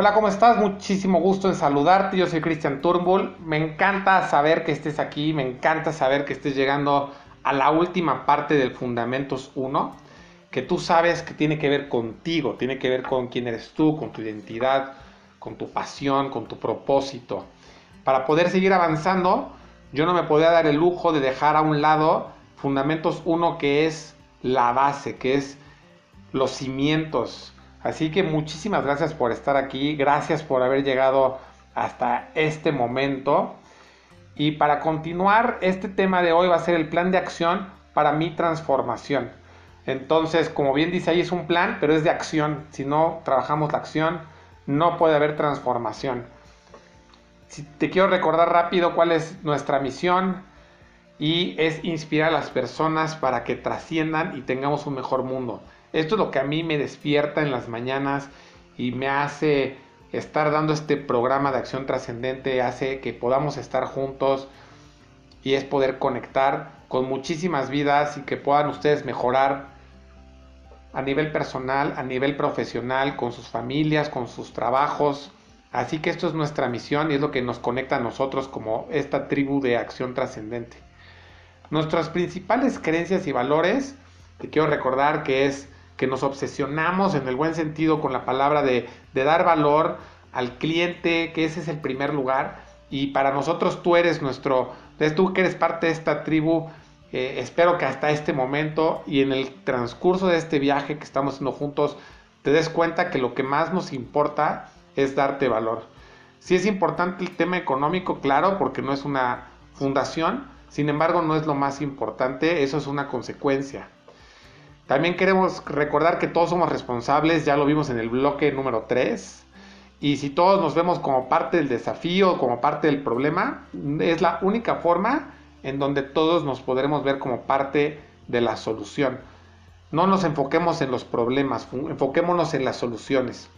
Hola, ¿cómo estás? Muchísimo gusto en saludarte. Yo soy Cristian Turnbull. Me encanta saber que estés aquí, me encanta saber que estés llegando a la última parte del Fundamentos 1, que tú sabes que tiene que ver contigo, tiene que ver con quién eres tú, con tu identidad, con tu pasión, con tu propósito. Para poder seguir avanzando, yo no me podía dar el lujo de dejar a un lado Fundamentos 1, que es la base, que es los cimientos. Así que muchísimas gracias por estar aquí, gracias por haber llegado hasta este momento. Y para continuar, este tema de hoy va a ser el plan de acción para mi transformación. Entonces, como bien dice ahí, es un plan, pero es de acción. Si no trabajamos la acción, no puede haber transformación. Si te quiero recordar rápido cuál es nuestra misión y es inspirar a las personas para que trasciendan y tengamos un mejor mundo. Esto es lo que a mí me despierta en las mañanas y me hace estar dando este programa de acción trascendente, hace que podamos estar juntos y es poder conectar con muchísimas vidas y que puedan ustedes mejorar a nivel personal, a nivel profesional, con sus familias, con sus trabajos. Así que esto es nuestra misión y es lo que nos conecta a nosotros como esta tribu de acción trascendente. Nuestras principales creencias y valores, te quiero recordar que es que nos obsesionamos en el buen sentido con la palabra de, dar valor al cliente, que ese es el primer lugar. Y para nosotros tú eres nuestro, tú que eres parte de esta tribu, eh, espero que hasta este momento y en el transcurso de este viaje que estamos haciendo juntos, te des cuenta que lo que más nos importa es darte valor. Sí es importante el tema económico, claro, porque no es una fundación, sin embargo no es lo más importante, eso es una consecuencia. También queremos recordar que todos somos responsables, ya lo vimos en el bloque número 3. Y si todos nos vemos como parte del desafío, como parte del problema, es la única forma en donde todos nos podremos ver como parte de la solución. No nos enfoquemos en los problemas, enfoquémonos en las soluciones.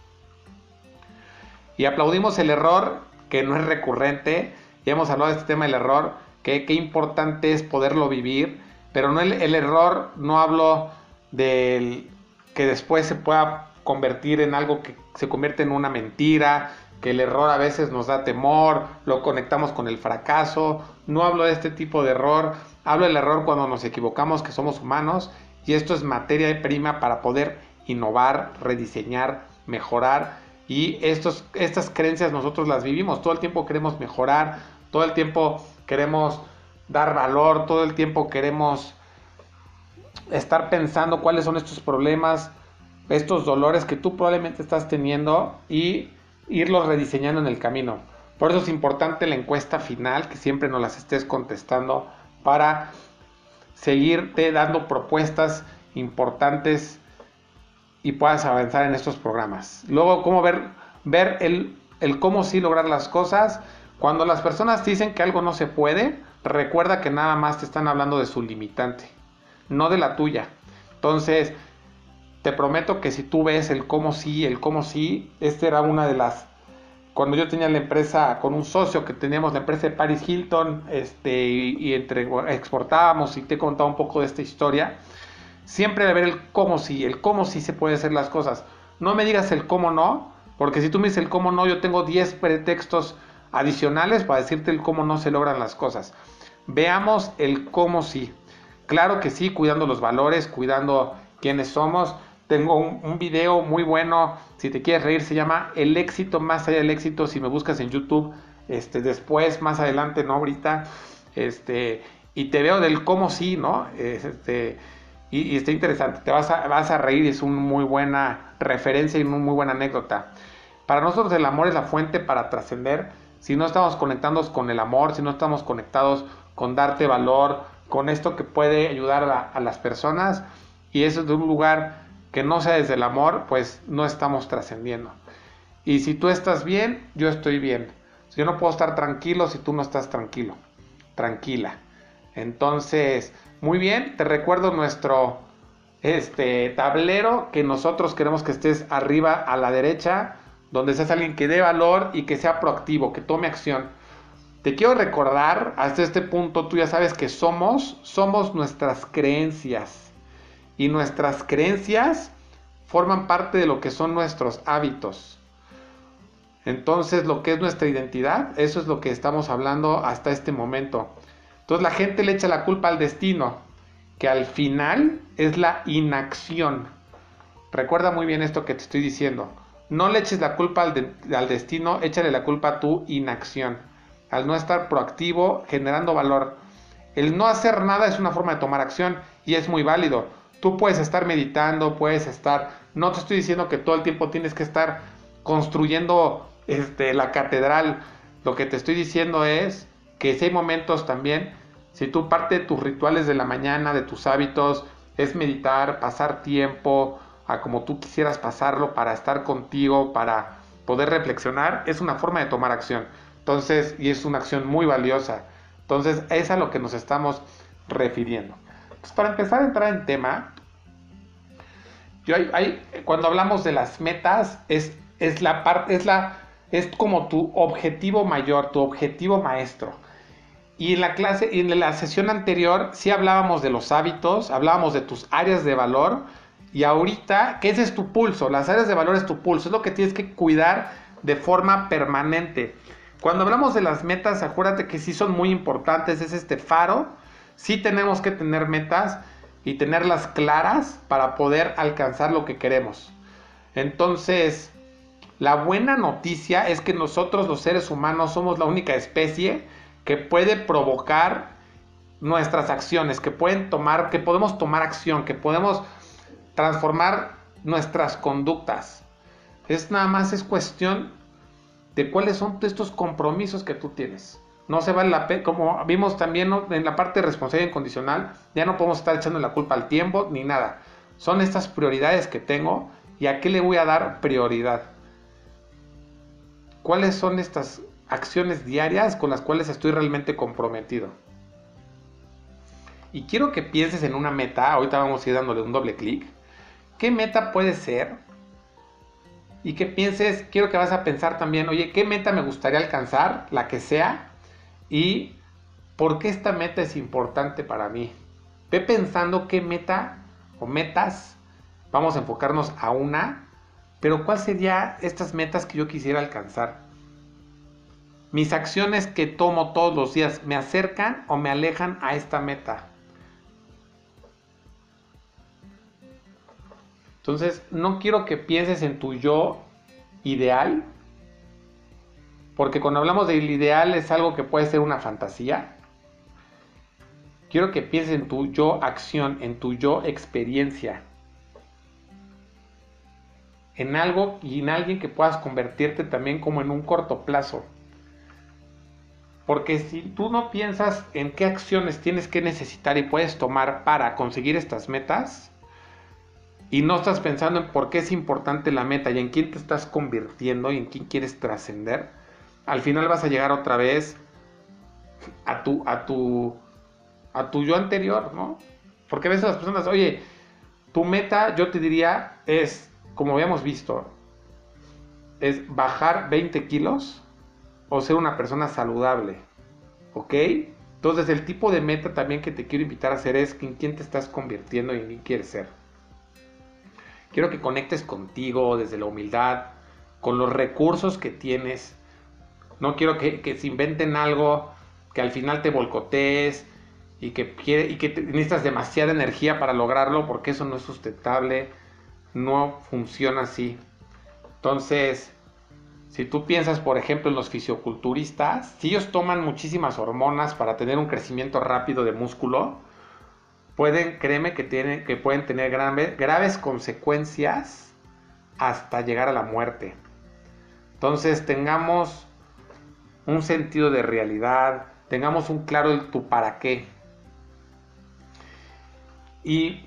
Y aplaudimos el error, que no es recurrente. Ya hemos hablado de este tema del error, que qué importante es poderlo vivir. Pero no el, el error, no hablo del que después se pueda convertir en algo que se convierte en una mentira, que el error a veces nos da temor, lo conectamos con el fracaso. No hablo de este tipo de error, hablo del error cuando nos equivocamos, que somos humanos, y esto es materia prima para poder innovar, rediseñar, mejorar. Y estos, estas creencias nosotros las vivimos, todo el tiempo queremos mejorar, todo el tiempo queremos dar valor, todo el tiempo queremos estar pensando cuáles son estos problemas, estos dolores que tú probablemente estás teniendo y irlos rediseñando en el camino. Por eso es importante la encuesta final, que siempre nos las estés contestando para seguirte dando propuestas importantes y puedas avanzar en estos programas. Luego, cómo ver, ver el, el cómo sí lograr las cosas. Cuando las personas dicen que algo no se puede, recuerda que nada más te están hablando de su limitante no de la tuya. Entonces, te prometo que si tú ves el cómo sí, el cómo sí, esta era una de las... Cuando yo tenía la empresa con un socio que teníamos la empresa de Paris Hilton, este, y, entre, exportábamos y te he contado un poco de esta historia, siempre de ver el cómo sí, el cómo sí se puede hacer las cosas. No me digas el cómo no, porque si tú me dices el cómo no, yo tengo 10 pretextos adicionales para decirte el cómo no se logran las cosas. Veamos el cómo sí. Claro que sí, cuidando los valores, cuidando quiénes somos. Tengo un, video muy bueno, si te quieres reír, se llama El éxito más allá del éxito. Si me buscas en YouTube, este, después, más adelante, no ahorita, este, y te veo del cómo sí, ¿no? Este, y, está interesante, te vas a, vas a reír, es una muy buena referencia y una muy buena anécdota. Para nosotros el amor es la fuente para trascender. Si no estamos conectados con el amor, si no estamos conectados con darte valor, con esto que puede ayudar a, las personas y eso de un lugar que no sea desde el amor, pues no estamos trascendiendo. Y si tú estás bien, yo estoy bien. Yo no puedo estar tranquilo si tú no estás tranquilo, tranquila. Entonces, muy bien, te recuerdo nuestro este tablero que nosotros queremos que estés arriba a la derecha, donde seas alguien que dé valor y que sea proactivo, que tome acción. Te quiero recordar, hasta este punto tú ya sabes que somos, somos nuestras creencias. Y nuestras creencias forman parte de lo que son nuestros hábitos. Entonces, lo que es nuestra identidad, eso es lo que estamos hablando hasta este momento. Entonces, la gente le echa la culpa al destino, que al final es la inacción. Recuerda muy bien esto que te estoy diciendo. No le eches la culpa al, destino, échale la culpa a tu inacción. Al no estar proactivo, generando valor. El no hacer nada es una forma de tomar acción y es muy válido. Tú puedes estar meditando, puedes estar... No te estoy diciendo que todo el tiempo tienes que estar construyendo este, la catedral. Lo que te estoy diciendo es que si hay momentos también, si tú parte de tus rituales de la mañana, de tus hábitos, es meditar, pasar tiempo a como tú quisieras pasarlo para estar contigo, para poder reflexionar, es una forma de tomar acción. Entonces, y es una acción muy valiosa. Entonces, es a lo que nos estamos refiriendo. Pues para empezar a entrar en tema, yo hay, cuando hablamos de las metas, es, es la parte, es la, es como tu objetivo mayor, tu objetivo maestro. Y en la clase, en la sesión anterior, sí hablábamos de los hábitos, hablábamos de tus áreas de valor. Y ahorita, ¿qué ese es tu pulso? Las áreas de valor es tu pulso, es lo que tienes que cuidar de forma permanente. Cuando hablamos de las metas, acuérdate que sí son muy importantes, es este faro. Sí tenemos que tener metas y tenerlas claras para poder alcanzar lo que queremos. Entonces, la buena noticia es que nosotros los seres humanos somos la única especie que puede provocar nuestras acciones, que pueden tomar, que podemos tomar acción, que podemos transformar nuestras conductas. Es nada más es cuestión de cuáles son estos compromisos que tú tienes. No se vale la pena, como vimos también en la parte de responsabilidad incondicional, ya no podemos estar echando la culpa al tiempo ni nada. Son estas prioridades que tengo y a qué le voy a dar prioridad. ¿Cuáles son estas acciones diarias con las cuales estoy realmente comprometido? Y quiero que pienses en una meta, ahorita vamos a ir dándole un doble clic. ¿Qué meta puede ser y que pienses, quiero que vas a pensar también, oye, ¿qué meta me gustaría alcanzar? La que sea. Y por qué esta meta es importante para mí. Ve pensando qué meta o metas, vamos a enfocarnos a una, pero ¿cuál sería estas metas que yo quisiera alcanzar? Mis acciones que tomo todos los días, ¿me acercan o me alejan a esta meta? Entonces, no quiero que pienses en tu yo ideal, porque cuando hablamos del ideal es algo que puede ser una fantasía. Quiero que pienses en tu yo acción, en tu yo experiencia, en algo y en alguien que puedas convertirte también como en un corto plazo. Porque si tú no piensas en qué acciones tienes que necesitar y puedes tomar para conseguir estas metas, y no estás pensando en por qué es importante la meta y en quién te estás convirtiendo y en quién quieres trascender, al final vas a llegar otra vez a tu, a tu, a tu yo anterior, ¿no? Porque a veces las personas, oye, tu meta, yo te diría, es, como habíamos visto, es bajar 20 kilos o ser una persona saludable, ¿ok? Entonces el tipo de meta también que te quiero invitar a hacer es en quién te estás convirtiendo y en quién quieres ser. Quiero que conectes contigo desde la humildad, con los recursos que tienes. No quiero que, se inventen algo que al final te volcotees y que, y que necesitas demasiada energía para lograrlo porque eso no es sustentable, no funciona así. Entonces, si tú piensas, por ejemplo, en los fisioculturistas, si ellos toman muchísimas hormonas para tener un crecimiento rápido de músculo, pueden, créeme que, tienen, que pueden tener graves consecuencias hasta llegar a la muerte. Entonces tengamos un sentido de realidad, tengamos un claro tu para qué. Y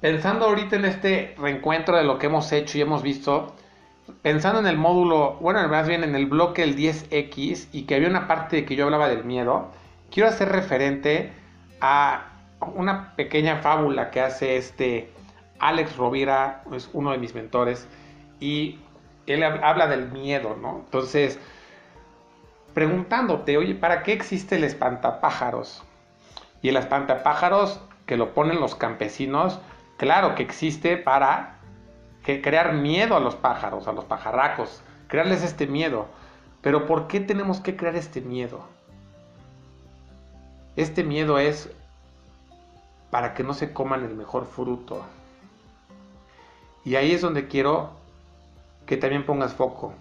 pensando ahorita en este reencuentro de lo que hemos hecho y hemos visto, pensando en el módulo, bueno, más bien en el bloque el 10X y que había una parte de que yo hablaba del miedo, quiero hacer referente a una pequeña fábula que hace este Alex Rovira, es uno de mis mentores, y él habla del miedo, ¿no? Entonces, preguntándote, oye, ¿para qué existe el espantapájaros? Y el espantapájaros que lo ponen los campesinos, claro que existe para crear miedo a los pájaros, a los pajarracos, crearles este miedo. Pero ¿por qué tenemos que crear este miedo? Este miedo es para que no se coman el mejor fruto. Y ahí es donde quiero que también pongas foco.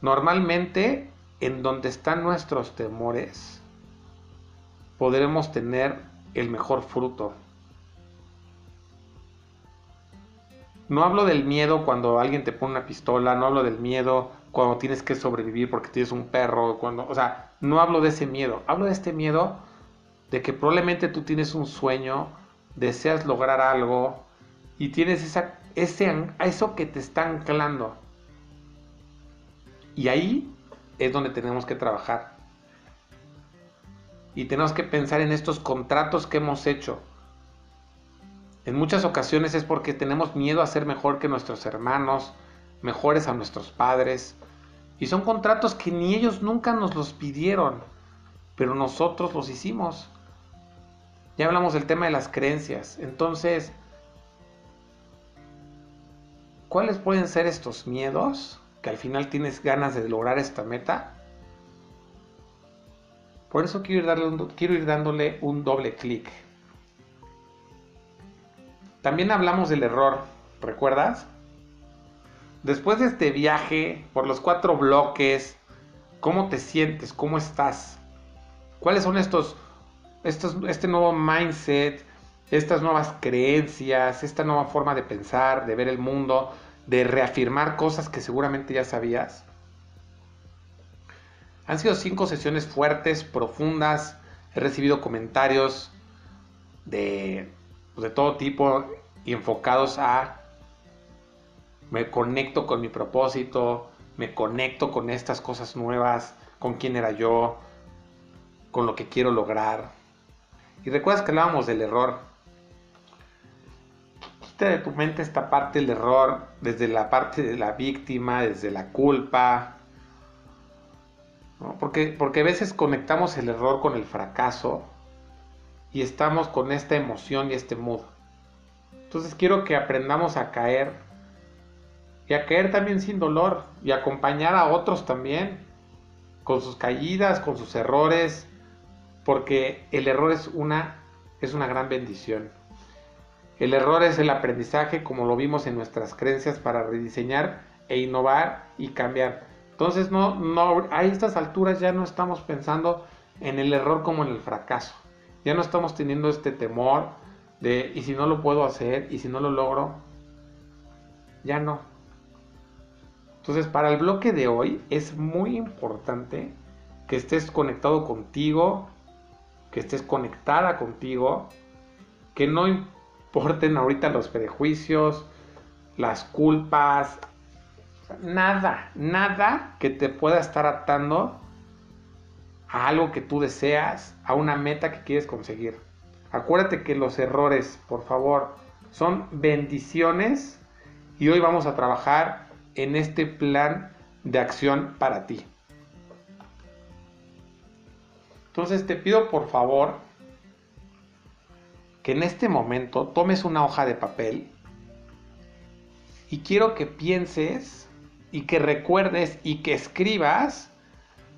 Normalmente, en donde están nuestros temores, podremos tener el mejor fruto. No hablo del miedo cuando alguien te pone una pistola, no hablo del miedo cuando tienes que sobrevivir porque tienes un perro, cuando, o sea, no hablo de ese miedo, hablo de este miedo de que probablemente tú tienes un sueño, deseas lograr algo y tienes esa, ese, eso que te está anclando. Y ahí es donde tenemos que trabajar. Y tenemos que pensar en estos contratos que hemos hecho. En muchas ocasiones es porque tenemos miedo a ser mejor que nuestros hermanos, mejores a nuestros padres. Y son contratos que ni ellos nunca nos los pidieron, pero nosotros los hicimos. Ya hablamos del tema de las creencias. Entonces, ¿cuáles pueden ser estos miedos que al final tienes ganas de lograr esta meta? Por eso quiero ir, dándole un doble clic. También hablamos del error, ¿recuerdas? Después de este viaje por los cuatro bloques, ¿cómo te sientes? ¿Cómo estás? ¿Cuáles son estos, este nuevo mindset, estas nuevas creencias, esta nueva forma de pensar, de ver el mundo, de reafirmar cosas que seguramente ya sabías? Han sido cinco sesiones fuertes, profundas. He recibido comentarios de, de todo tipo y enfocados a me conecto con mi propósito, me conecto con estas cosas nuevas, con quién era yo, con lo que quiero lograr. Y recuerdas que hablábamos del error. Quita de tu mente esta parte del error, desde la parte de la víctima, desde la culpa. Porque, porque a veces conectamos el error con el fracaso y estamos con esta emoción y este mood. Entonces quiero que aprendamos a caer y a caer también sin dolor y acompañar a otros también con sus caídas, con sus errores, porque el error es una, es una gran bendición. El error es el aprendizaje como lo vimos en nuestras creencias para rediseñar e innovar y cambiar. Entonces no, no, a estas alturas ya no estamos pensando en el error como en el fracaso. Ya no estamos teniendo este temor de y si no lo puedo hacer y si no lo logro, ya no. Entonces, para el bloque de hoy es muy importante que estés conectado contigo, que estés conectada contigo, que no importen ahorita los prejuicios, las culpas, nada, nada que te pueda estar atando a algo que tú deseas, a una meta que quieres conseguir. Acuérdate que los errores, por favor, son bendiciones y hoy vamos a trabajar en este plan de acción para ti. Entonces te pido por favor que en este momento tomes una hoja de papel y quiero que pienses y que recuerdes y que escribas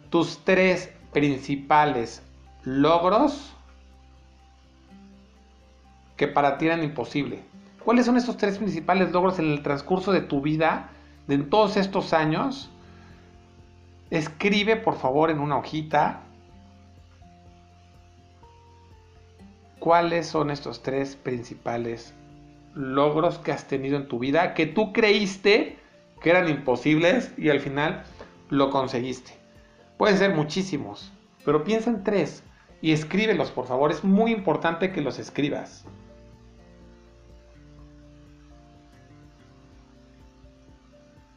tus tres principales logros que para ti eran imposibles. ¿Cuáles son estos tres principales logros en el transcurso de tu vida de en todos estos años, escribe por favor en una hojita cuáles son estos tres principales logros que has tenido en tu vida que tú creíste que eran imposibles y al final lo conseguiste. Pueden ser muchísimos, pero piensa en tres y escríbelos por favor. Es muy importante que los escribas.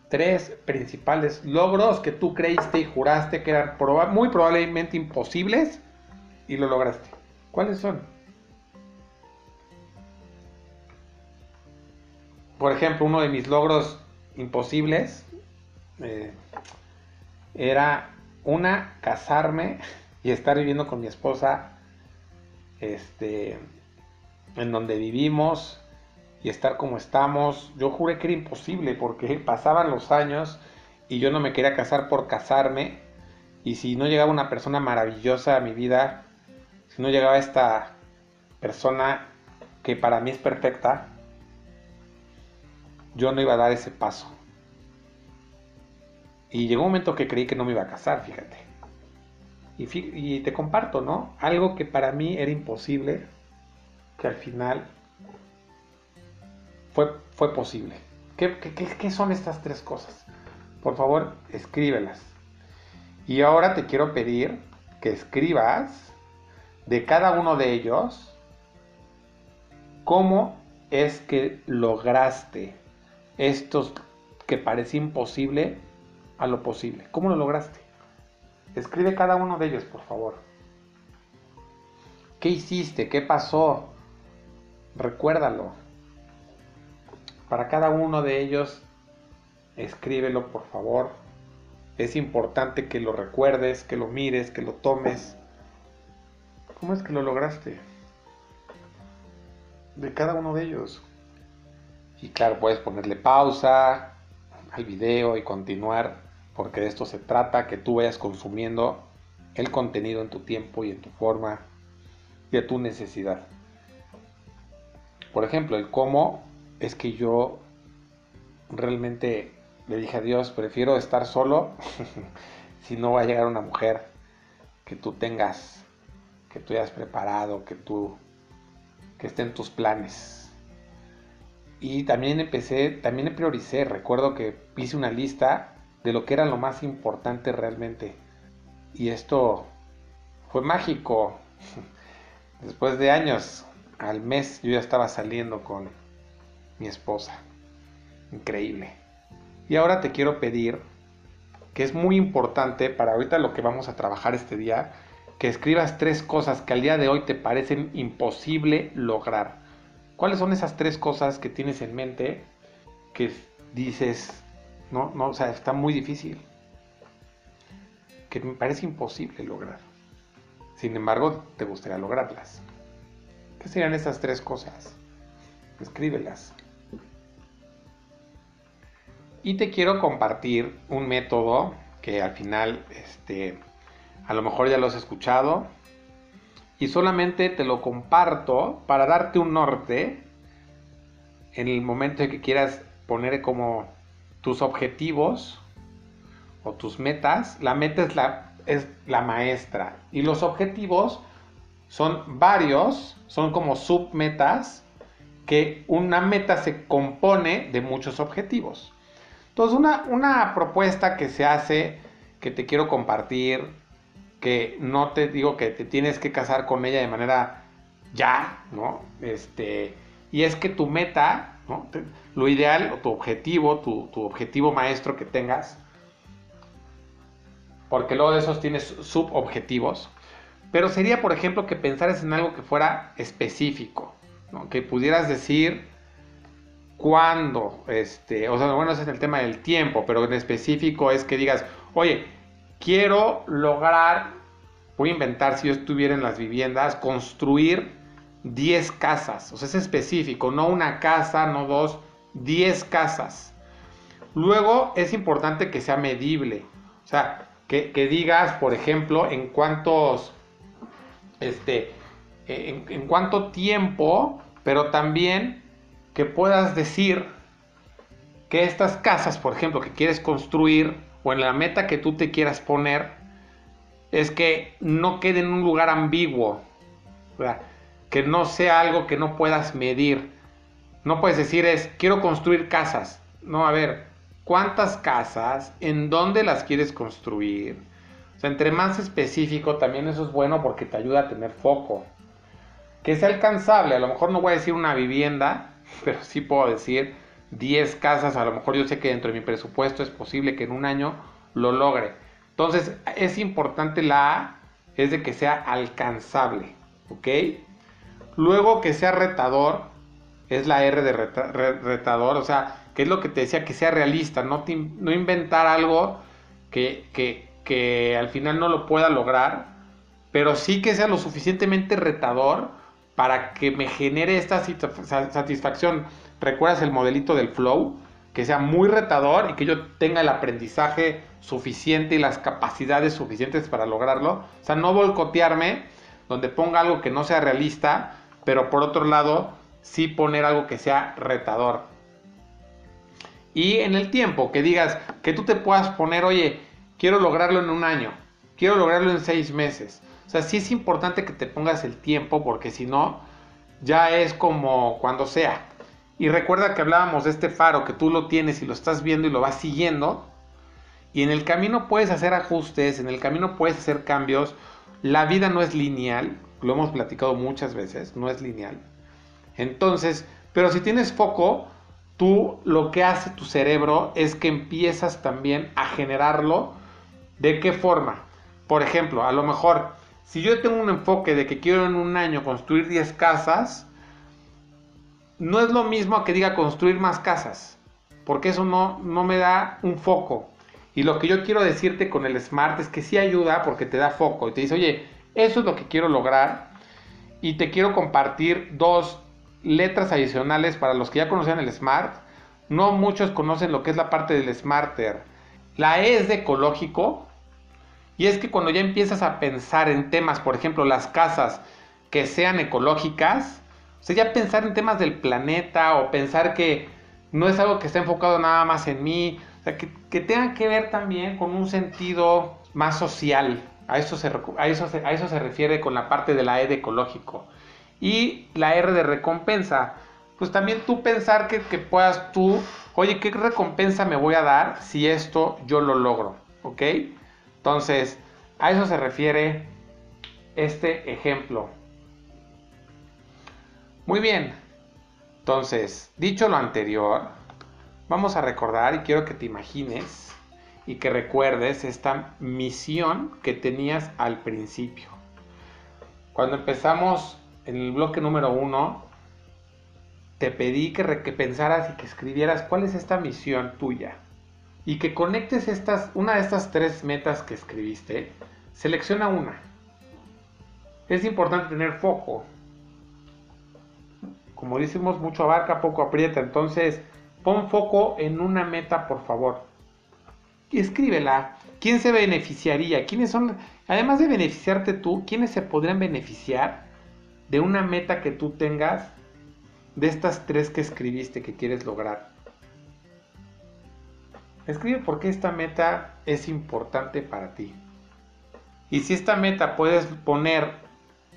tres principales logros que tú creíste y juraste que eran muy probablemente imposibles y lo lograste. ¿Cuáles son? Por ejemplo, uno de mis logros imposibles eh, era una casarme y estar viviendo con mi esposa este en donde vivimos y estar como estamos. Yo juré que era imposible porque pasaban los años y yo no me quería casar por casarme. Y si no llegaba una persona maravillosa a mi vida, si no llegaba esta persona que para mí es perfecta, yo no iba a dar ese paso. Y llegó un momento que creí que no me iba a casar, fíjate. Y, te comparto, ¿no? Algo que para mí era imposible, que al final fue, fue posible. ¿Qué, qué son estas tres cosas? Por favor, escríbelas. Y ahora te quiero pedir que escribas de cada uno de ellos cómo es que lograste estos que parece imposible a lo posible. ¿Cómo lo lograste? Escribe cada uno de ellos, por favor. ¿Qué hiciste? ¿Qué pasó? Recuérdalo. Para cada uno de ellos, escríbelo, por favor. Es importante que lo recuerdes, que lo mires, que lo tomes. ¿Cómo es que lo lograste? De cada uno de ellos. Y claro, puedes ponerle pausa al video y continuar, porque de esto se trata, que tú vayas consumiendo el contenido en tu tiempo y en tu forma y a tu necesidad. Por ejemplo, el cómo es que yo realmente le dije a Dios, prefiero estar solo si no va a llegar una mujer que tú tengas, que tú hayas preparado, que tú, que esté en tus planes. Y también empecé, también prioricé, recuerdo que hice una lista de lo que era lo más importante realmente. Y esto fue mágico. Después de años, al mes yo ya estaba saliendo con mi esposa. Increíble. Y ahora te quiero pedir, que es muy importante para ahorita lo que vamos a trabajar este día, que escribas tres cosas que al día de hoy te parecen imposible lograr. ¿Cuáles son esas tres cosas que tienes en mente que dices, no, no, o sea, está muy difícil? Que me parece imposible lograr. Sin embargo, te gustaría lograrlas. ¿Qué serían esas tres cosas? Escríbelas. Y te quiero compartir un método que al final, este, a lo mejor ya lo has escuchado, y solamente te lo comparto para darte un norte en el momento en que quieras poner como tus objetivos o tus metas. La meta es la, es la maestra y los objetivos son varios, son como submetas que una meta se compone de muchos objetivos. Entonces una, una propuesta que se hace, que te quiero compartir, que no te digo que te tienes que casar con ella de manera ya, ¿no? Este, y es que tu meta, ¿no? lo ideal o tu objetivo, tu, objetivo maestro que tengas, porque luego de esos tienes subobjetivos, pero sería, por ejemplo, que pensaras en algo que fuera específico, ¿no? que pudieras decir cuándo, este, o sea, bueno, ese es el tema del tiempo, pero en específico es que digas, oye, quiero lograr, voy a inventar si yo estuviera en las viviendas, construir 10 casas. O sea, es específico, no una casa, no dos, 10 casas. Luego es importante que sea medible. O sea, que, digas, por ejemplo, en cuántos, este, en, en cuánto tiempo, pero también que puedas decir que estas casas, por ejemplo, que quieres construir, o en la meta que tú te quieras poner es que no quede en un lugar ambiguo, que no sea algo que no puedas medir. No puedes decir es, quiero construir casas. No, a ver, ¿cuántas casas? ¿En dónde las quieres construir? O sea, entre más específico también eso es bueno porque te ayuda a tener foco. Que sea alcanzable, a lo mejor no voy a decir una vivienda, pero sí puedo decir 10 casas, a lo mejor yo sé que dentro de mi presupuesto es posible que en un año lo logre. Entonces, es importante la A, es de que sea alcanzable, ¿ok? Luego que sea retador, es la R de retador, o sea, que es lo que te decía, que sea realista, no, no inventar algo que, que, que al final no lo pueda lograr, pero sí que sea lo suficientemente retador para que me genere esta satisfacción. ¿Recuerdas el modelito del flow? que sea muy retador y que yo tenga el aprendizaje suficiente y las capacidades suficientes para lograrlo. O sea, no volcotearme donde ponga algo que no sea realista, pero por otro lado, sí poner algo que sea retador. Y en el tiempo, que digas, que tú te puedas poner, oye, quiero lograrlo en un año, quiero lograrlo en seis meses. O sea, sí es importante que te pongas el tiempo, porque si no, ya es como cuando sea. Y recuerda que hablábamos de este faro, que tú lo tienes y lo estás viendo y lo vas siguiendo. Y en el camino puedes hacer ajustes, en el camino puedes hacer cambios. La vida no es lineal, lo hemos platicado muchas veces, no es lineal. Entonces, pero si tienes foco, tú lo que hace tu cerebro es que empiezas también a generarlo. ¿De qué forma? Por ejemplo, a lo mejor, si yo tengo un enfoque de que quiero en un año construir 10 casas, no es lo mismo que diga construir más casas, porque eso no, no me da un foco. Y lo que yo quiero decirte con el Smart es que sí ayuda porque te da foco y te dice, oye, eso es lo que quiero lograr y te quiero compartir dos letras adicionales para los que ya conocen el Smart. No muchos conocen lo que es la parte del Smarter. La E es de ecológico y es que cuando ya empiezas a pensar en temas, por ejemplo, las casas que sean ecológicas, o sea, ya pensar en temas del planeta o pensar que no es algo que está enfocado nada más en mí, o sea, que, que tenga que ver también con un sentido más social. A eso, se, a, eso a eso se refiere con la parte de la E de ecológico. Y la R de recompensa. Pues también tú pensar que, que puedas tú, oye, ¿qué recompensa me voy a dar si esto yo lo logro? ¿Ok? Entonces, a eso se refiere este ejemplo. Muy bien. Entonces, dicho lo anterior, vamos a recordar y quiero que te imagines y que recuerdes esta misión que tenías al principio. Cuando empezamos en el bloque número uno, te pedí que, pensaras y que escribieras cuál es esta misión tuya y que conectes estas, una de estas tres metas que escribiste. Selecciona una. Es importante tener foco como decimos, mucho abarca, poco aprieta. Entonces, pon foco en una meta, por favor. Escríbela. ¿Quién se beneficiaría? ¿Quiénes son, además de beneficiarte tú, quiénes se podrían beneficiar de una meta que tú tengas de estas tres que escribiste que quieres lograr? Escribe por qué esta meta es importante para ti. Y si esta meta puedes poner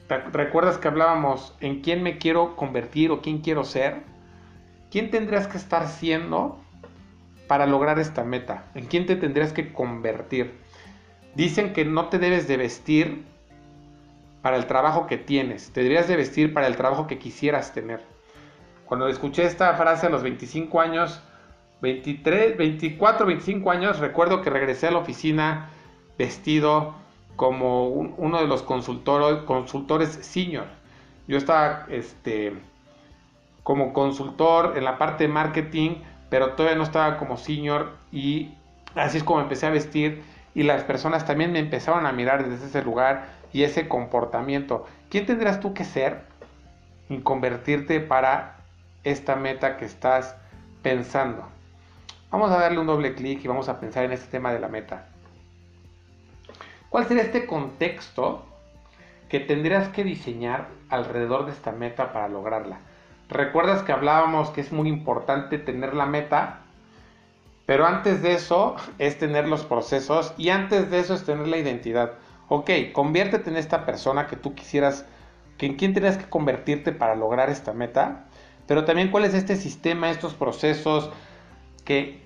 ¿Recuerdas que hablábamos en quién me quiero convertir o quién quiero ser? ¿Quién tendrías que estar siendo para lograr esta meta? ¿En quién te tendrías que convertir? Dicen que no te debes de vestir para el trabajo que tienes, te deberías de vestir para el trabajo que quisieras tener. Cuando escuché esta frase a los 25 años, 23, 24, 25 años, recuerdo que regresé a la oficina vestido como uno de los consultores, consultores senior. Yo estaba este, como consultor en la parte de marketing, pero todavía no estaba como senior y así es como empecé a vestir y las personas también me empezaron a mirar desde ese lugar y ese comportamiento. ¿Quién tendrás tú que ser y convertirte para esta meta que estás pensando? Vamos a darle un doble clic y vamos a pensar en este tema de la meta. ¿Cuál sería este contexto que tendrías que diseñar alrededor de esta meta para lograrla? Recuerdas que hablábamos que es muy importante tener la meta, pero antes de eso es tener los procesos y antes de eso es tener la identidad. Ok, conviértete en esta persona que tú quisieras, que en quién tendrías que convertirte para lograr esta meta, pero también cuál es este sistema, estos procesos que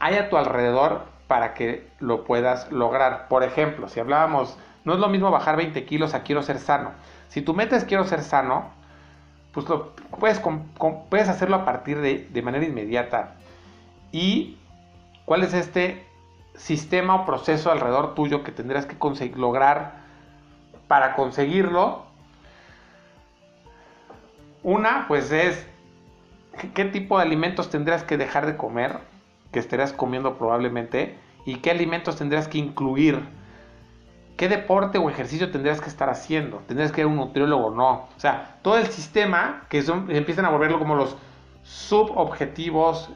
hay a tu alrededor para que lo puedas lograr. Por ejemplo, si hablábamos, no es lo mismo bajar 20 kilos a quiero ser sano. Si tu meta es quiero ser sano, pues lo puedes, puedes hacerlo a partir de, de manera inmediata. ¿Y cuál es este sistema o proceso alrededor tuyo que tendrás que conseguir, lograr para conseguirlo? Una, pues es qué tipo de alimentos tendrás que dejar de comer que estarías comiendo probablemente y qué alimentos tendrías que incluir. ¿Qué deporte o ejercicio tendrías que estar haciendo? ¿Tendrías que ir a un nutriólogo o no? O sea, todo el sistema que empiezan a volverlo como los subobjetivos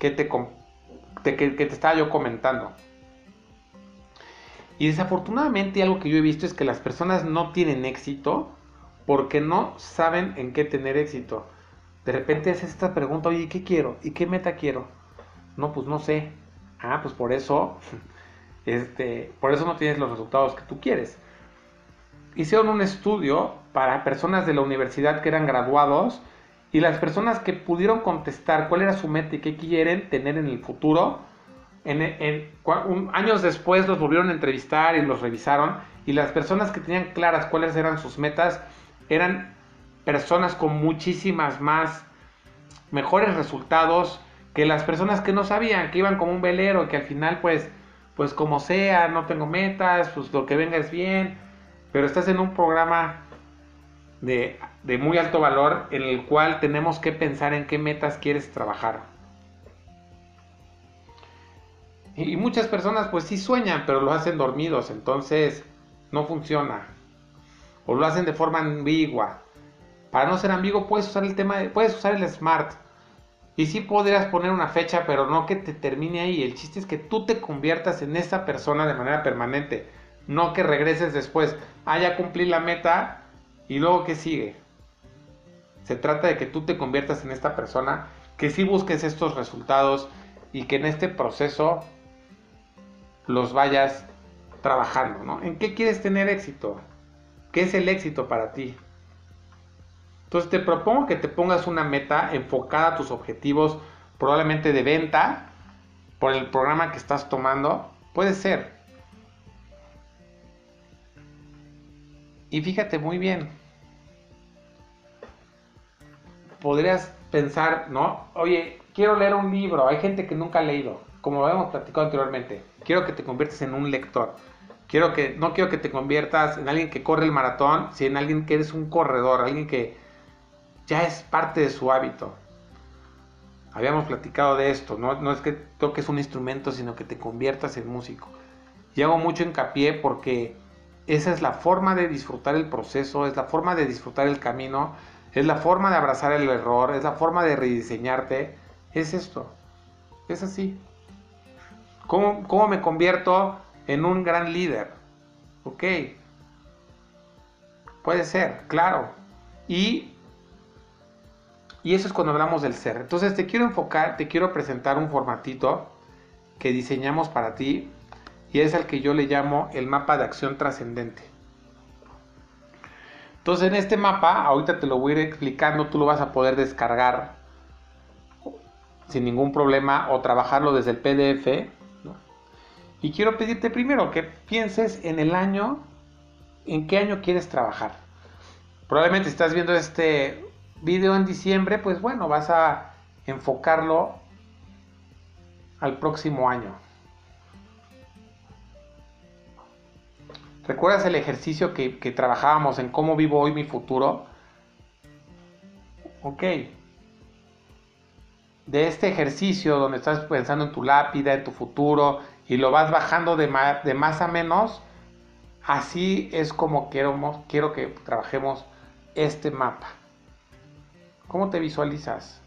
que te, que, te estaba yo comentando. Y desafortunadamente algo que yo he visto es que las personas no tienen éxito porque no saben en qué tener éxito. De repente haces esta pregunta, oye, ¿qué quiero? ¿Y qué meta quiero? No, pues no sé. Ah, pues por eso, este, por eso no tienes los resultados que tú quieres. Hicieron un estudio para personas de la universidad que eran graduados y las personas que pudieron contestar cuál era su meta y qué quieren tener en el futuro, años después los volvieron a entrevistar y los revisaron y las personas que tenían claras cuáles eran sus metas eran personas con muchísimas más mejores resultados que las personas que no sabían, que iban como un velero, que al final pues, pues como sea, no tengo metas, pues lo que venga es bien, pero estás en un programa de, muy alto valor en el cual tenemos que pensar en qué metas quieres trabajar. Y, y muchas personas pues sí sueñan, pero lo hacen dormidos, entonces no funciona. O lo hacen de forma ambigua. Para no ser ambiguo puedes usar el tema, puedes usar el smart y sí podrías poner una fecha, pero no que te termine ahí. El chiste es que tú te conviertas en esa persona de manera permanente. No que regreses después. Ah, ya cumplí la meta. ¿Y luego qué sigue? Se trata de que tú te conviertas en esta persona, que sí busques estos resultados y que en este proceso los vayas trabajando, ¿no? ¿En qué quieres tener éxito? ¿Qué es el éxito para ti? Entonces te propongo que te pongas una meta enfocada a tus objetivos, probablemente de venta, por el programa que estás tomando. Puede ser. Y fíjate muy bien. Podrías pensar, ¿no? Oye, quiero leer un libro. Hay gente que nunca ha leído. Como lo habíamos platicado anteriormente. Quiero que te conviertas en un lector. Quiero que, no quiero que te conviertas en alguien que corre el maratón, sino en alguien que eres un corredor, alguien que, ya es parte de su hábito. Habíamos platicado de esto, no, es que toques un instrumento, sino que te conviertas en músico. Y hago mucho hincapié porque esa es la forma de disfrutar el proceso, es la forma de disfrutar el camino, es la forma de abrazar el error, es la forma de rediseñarte. Es esto, es así. ¿Cómo, cómo me convierto en un gran líder? Ok, puede ser, claro. Y y eso es cuando hablamos del ser. Entonces te quiero enfocar, te quiero presentar un formatito que diseñamos para ti y es el que yo le llamo el mapa de acción trascendente. Entonces en este mapa, ahorita te lo voy a ir explicando, tú lo vas a poder descargar sin ningún problema o trabajarlo desde el PDF. Y quiero pedirte primero que pienses en el año, en qué año quieres trabajar. Probablemente estás viendo este video en diciembre, pues bueno, vas a enfocarlo al próximo año. ¿Recuerdas el ejercicio que, trabajábamos en cómo vivo hoy mi futuro? Ok. De este ejercicio donde estás pensando en tu lápida, en tu futuro, y lo vas bajando de más, de más a menos, así es como quiero, quiero que trabajemos este mapa. ¿Cómo te visualizas?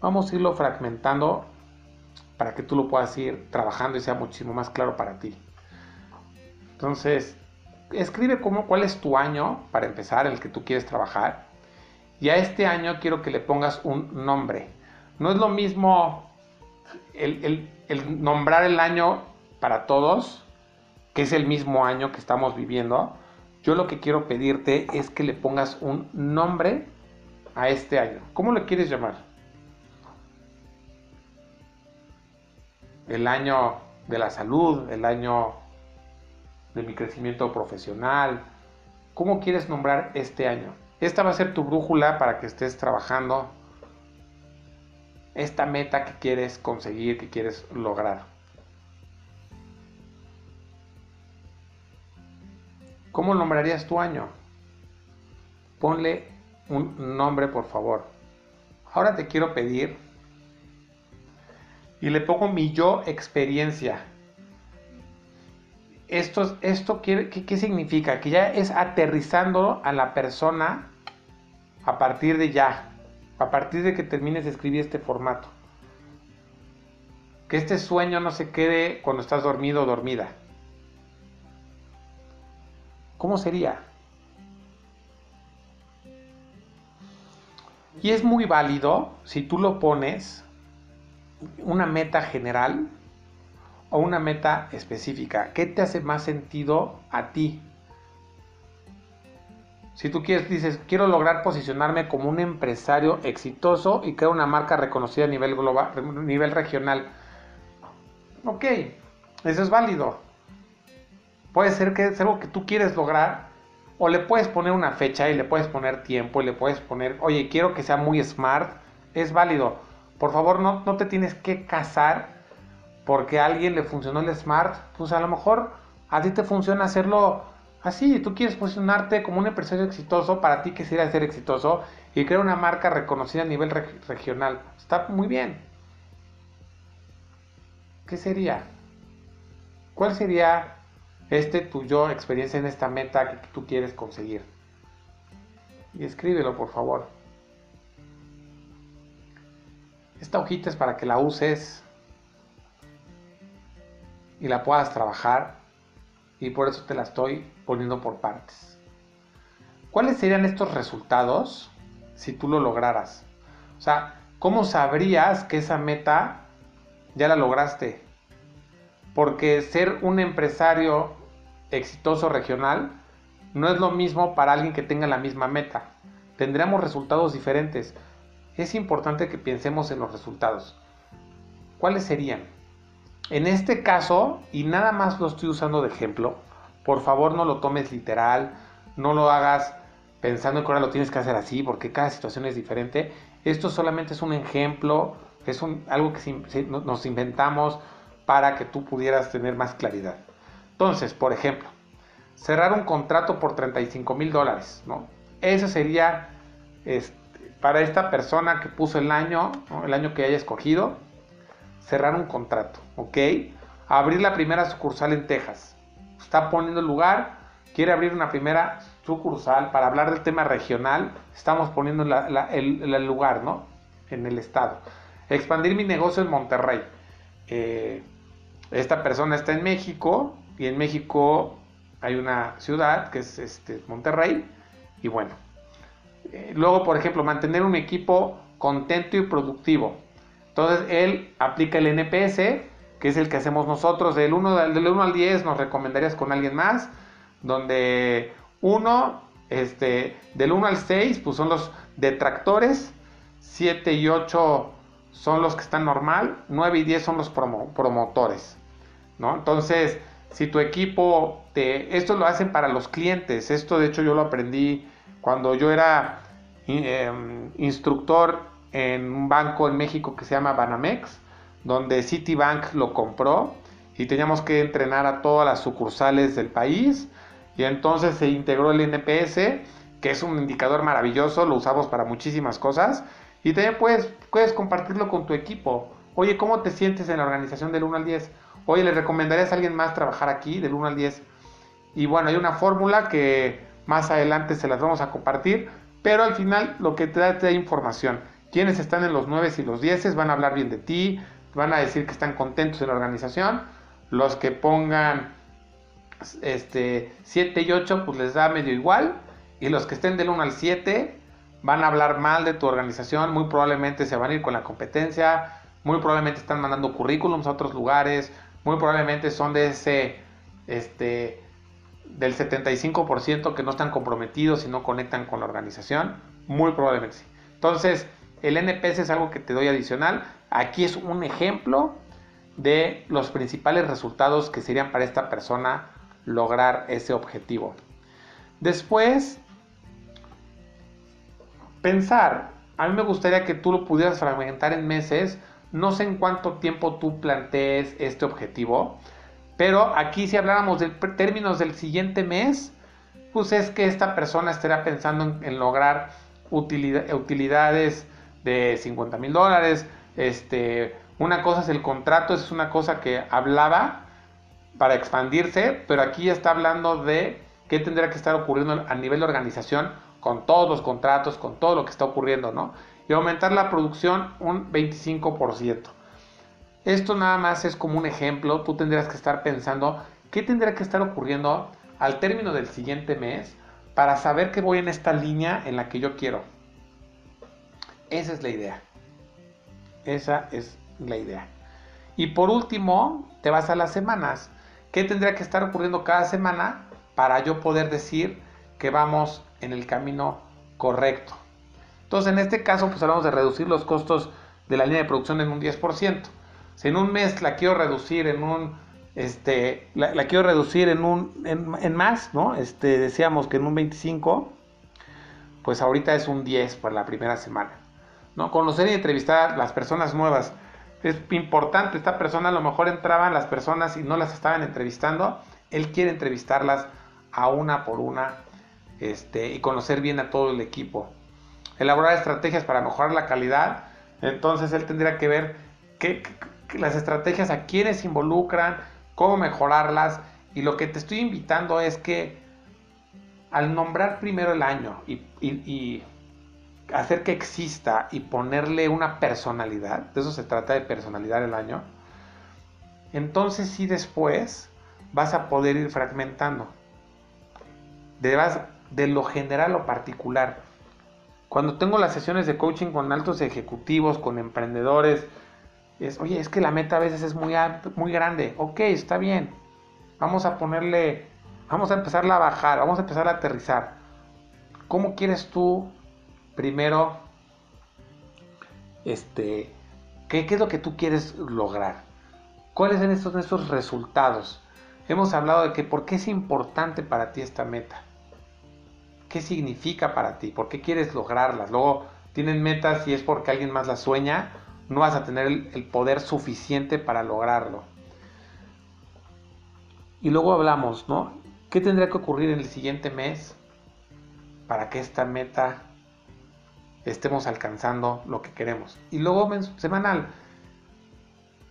Vamos a irlo fragmentando para que tú lo puedas ir trabajando y sea muchísimo más claro para ti. Entonces, escribe cómo, cuál es tu año para empezar, el que tú quieres trabajar. Y a este año quiero que le pongas un nombre. No es lo mismo el, nombrar el año para todos que es el mismo año que estamos viviendo, yo lo que quiero pedirte es que le pongas un nombre a este año. ¿Cómo le quieres llamar? El año de la salud, el año de mi crecimiento profesional. ¿Cómo quieres nombrar este año? Esta va a ser tu brújula para que estés trabajando esta meta que quieres conseguir, que quieres lograr. ¿Cómo nombrarías tu año? Ponle un nombre, por favor. Ahora te quiero pedir y le pongo mi yo experiencia. esto, esto quiere, ¿qué, significa? Que ya es aterrizando a la persona a partir de ya, a partir de que termines de escribir este formato. Que este sueño no se quede cuando estás dormido o dormida. ¿Cómo sería? Y es muy válido si tú lo pones una meta general o una meta específica. ¿Qué te hace más sentido a ti? Si tú quieres, dices, quiero lograr posicionarme como un empresario exitoso y crear una marca reconocida a nivel global, nivel regional. Ok, eso es válido. Puede ser que es algo que tú quieres lograr o le puedes poner una fecha y le puedes poner tiempo y le puedes poner, oye, quiero que sea muy smart. Es válido. Por favor, no, no te tienes que casar porque a alguien le funcionó el smart. Pues a lo mejor a ti te funciona hacerlo así. Tú quieres posicionarte como un empresario exitoso para ti que quisiera ser exitoso y crear una marca reconocida a nivel regional. Está muy bien. ¿Qué sería? ¿Cuál sería este tu yo experiencia en esta meta que tú quieres conseguir. Y escríbelo, por favor. Esta hojita es para que la uses y la puedas trabajar y por eso te la estoy poniendo por partes. ¿Cuáles serían estos resultados si tú lo lograras? O sea, ¿cómo sabrías que esa meta ya la lograste? Porque ser un empresario exitoso regional no es lo mismo para alguien que tenga la misma meta. Tendremos resultados diferentes. Es importante que pensemos en los resultados. ¿Cuáles serían? En este caso, y nada más lo estoy usando de ejemplo, por favor no lo tomes literal, no lo hagas pensando que ahora lo tienes que hacer así, porque cada situación es diferente. Esto solamente es un ejemplo, es algo que nos inventamos para que tú pudieras tener más claridad. Entonces, por ejemplo, cerrar un contrato por 35 mil dólares, ¿no? Eso sería este, para esta persona que puso el año, el año que haya escogido, cerrar un contrato, ¿ok? Abrir la primera sucursal en Texas. Está poniendo el lugar, quiere abrir una primera sucursal para hablar del tema regional. Estamos poniendo el, lugar, ¿no? En el estado. Expandir mi negocio en Monterrey. Eh, esta persona está en México, y en México hay una ciudad que es este, Monterrey. Y bueno, eh, luego, por ejemplo, mantener un equipo contento y productivo. Entonces, él aplica el NPS, que es el que hacemos nosotros. Del 1, del 1 al 10 nos recomendarías con alguien más. Donde 1, este, del 1 al 6, pues son los detractores. 7 y 8 son los que están normal. 9 y 10 son los promotores. ¿no? Entonces, si tu equipo te... Esto lo hacen para los clientes. Esto de hecho yo lo aprendí cuando yo era em, instructor en un banco en México que se llama Banamex, donde Citibank lo compró y teníamos que entrenar a todas las sucursales del país. Y entonces se integró el NPS, que es un indicador maravilloso, lo usamos para muchísimas cosas. Y también puedes, puedes compartirlo con tu equipo. Oye, ¿cómo te sientes en la organización del 1 al 10? Oye, ¿le recomendarías a alguien más trabajar aquí del 1 al 10? Y bueno, hay una fórmula que más adelante se las vamos a compartir, pero al final lo que te da, te da información. Quienes están en los 9 y los 10 van a hablar bien de ti, van a decir que están contentos en la organización. Los que pongan este 7 y 8 pues les da medio igual y los que estén del 1 al 7 van a hablar mal de tu organización, muy probablemente se van a ir con la competencia, muy probablemente están mandando currículums a otros lugares, muy probablemente son de ese, este, del 75% que no están comprometidos y no conectan con la organización, muy probablemente sí. Entonces, el NPS es algo que te doy adicional. Aquí es un ejemplo de los principales resultados que serían para esta persona lograr ese objetivo. Después, pensar. A mí me gustaría que tú lo pudieras fragmentar en meses no sé en cuánto tiempo tú plantees este objetivo, pero aquí si habláramos de términos del siguiente mes, pues es que esta persona estará pensando en, lograr utilidades de 50 mil dólares. Este, una cosa es el contrato, es una cosa que hablaba para expandirse, pero aquí está hablando de qué tendría que estar ocurriendo a nivel de organización con todos los contratos, con todo lo que está ocurriendo, ¿no? Aumentar la producción un 25%. Esto nada más es como un ejemplo, tú tendrías que estar pensando qué tendría que estar ocurriendo al término del siguiente mes para saber que voy en esta línea en la que yo quiero. Esa es la idea. Esa es la idea. Y por último, te vas a las semanas. ¿Qué tendría que estar ocurriendo cada semana para yo poder decir que vamos en el camino correcto? Entonces, en este caso, pues hablamos de reducir los costos de la línea de producción en un 10%. Si en un mes la quiero reducir en un, este, la, quiero reducir en un, en, más, ¿no? Este, decíamos que en un 25, pues ahorita es un 10 por la primera semana, ¿no? Conocer y entrevistar a las personas nuevas es importante. Esta persona a lo mejor entraban las personas y no las estaban entrevistando. Él quiere entrevistarlas a una por una este, y conocer bien a todo el equipo. Elaborar estrategias para mejorar la calidad. Entonces él tendría que ver qué, las estrategias a quiénes involucran, cómo mejorarlas. Y lo que te estoy invitando es que al nombrar primero el año y hacer que exista y ponerle una personalidad, de eso se trata de personalidad el año, entonces sí después vas a poder ir fragmentando. De, de lo general lo particular. Cuando tengo las sesiones de coaching con altos ejecutivos, con emprendedores, es, oye, es que la meta a veces es muy, muy grande. Ok, está bien. Vamos a ponerle, vamos a empezarla a bajar, vamos a empezar a aterrizar. ¿Cómo quieres tú primero, este, ¿qué, es lo que tú quieres lograr? ¿Cuáles son estos, estos resultados? Hemos hablado de que por qué es importante para ti esta meta. ¿Qué significa para ti? ¿Por qué quieres lograrlas? Luego tienen metas y es porque alguien más las sueña, no vas a tener el poder suficiente para lograrlo. Y luego hablamos, ¿no? ¿Qué tendría que ocurrir en el siguiente mes para que esta meta estemos alcanzando lo que queremos. Y luego semanal.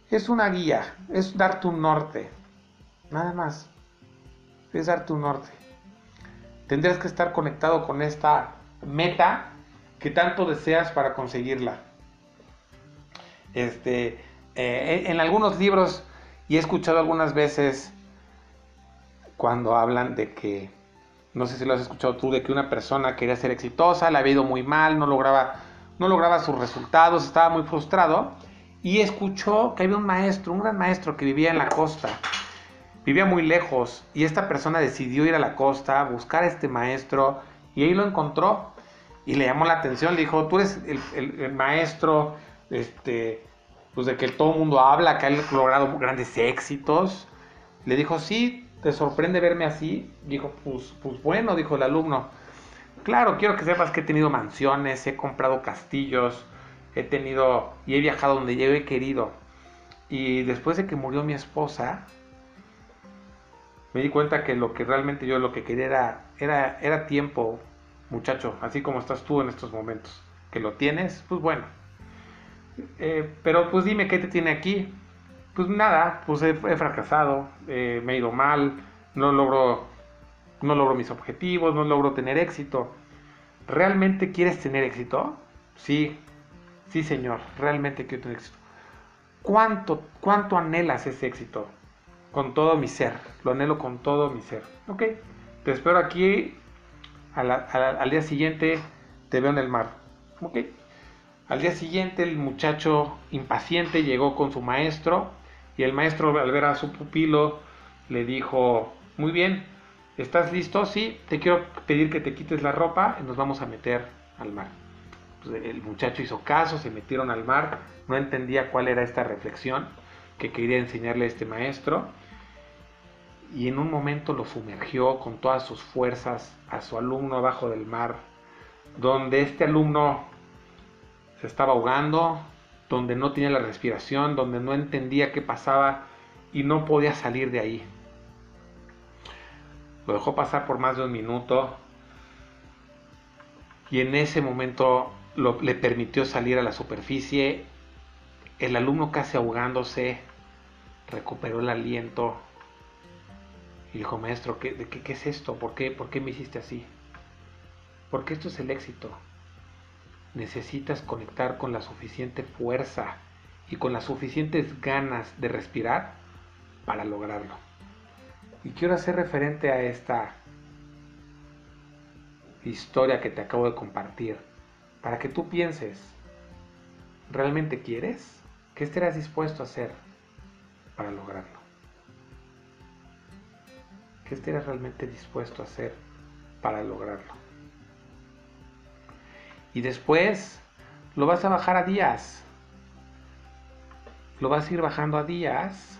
Es una guía, es darte un norte. Nada más. Es darte un norte. Tendrías que estar conectado con esta meta que tanto deseas para conseguirla. Este, eh, en algunos libros, y he escuchado algunas veces cuando hablan de que no sé si lo has escuchado tú, de que una persona quería ser exitosa, le había ido muy mal, no lograba, no lograba sus resultados, estaba muy frustrado. Y escuchó que había un maestro, un gran maestro que vivía en la costa. Vivía muy lejos y esta persona decidió ir a la costa, buscar a este maestro y ahí lo encontró y le llamó la atención. Le dijo, tú eres el, maestro este, pues de que todo el mundo habla, que ha logrado grandes éxitos. Le dijo, sí, ¿Te sorprende verme así? Dijo, pues, pues bueno, dijo el alumno. Claro, quiero que sepas que he tenido mansiones, he comprado castillos, he tenido y he viajado donde yo he querido. Y después de que murió mi esposa, me di cuenta que lo que realmente yo lo que quería era, era, era tiempo, muchacho, así como estás tú en estos momentos. Que lo tienes, pues bueno. Eh, pero pues dime qué te tiene aquí pues nada, pues he, fracasado, eh, me he ido mal, no logro, no logro mis objetivos, no logro tener éxito. ¿Realmente quieres tener éxito? Sí, sí señor, realmente quiero tener éxito. ¿Cuánto, cuánto anhelas ese éxito? Con todo mi ser, lo anhelo con todo mi ser. Ok, te espero aquí, al día siguiente te veo en el mar. Ok, al día siguiente el muchacho impaciente llegó con su maestro y el maestro al ver a su pupilo le dijo, muy bien, ¿estás listo? Sí, te quiero pedir que te quites la ropa y nos vamos a meter al mar. Pues, el muchacho hizo caso, se metieron al mar, no entendía cuál era esta reflexión que quería enseñarle este maestro y en un momento lo sumergió con todas sus fuerzas a su alumno abajo del mar, donde este alumno se estaba ahogando, donde no tenía la respiración, donde no entendía qué pasaba y no podía salir de ahí. Lo dejó pasar por más de un minuto y en ese momento le permitió salir a la superficie. El alumno casi ahogándose recuperó el aliento Y dijo, maestro, ¿qué, de qué, es esto? ¿Por qué, ¿Por qué me hiciste así? Porque esto es el éxito. Necesitas conectar con la suficiente fuerza y con las suficientes ganas de respirar para lograrlo. Y quiero hacer referente a esta historia que te acabo de compartir para que tú pienses, ¿realmente quieres? ¿Qué estarás dispuesto a hacer para lograrlo? ¿Qué estarás realmente dispuesto a hacer para lograrlo? Y después lo vas a bajar a días. Lo vas a ir bajando a días.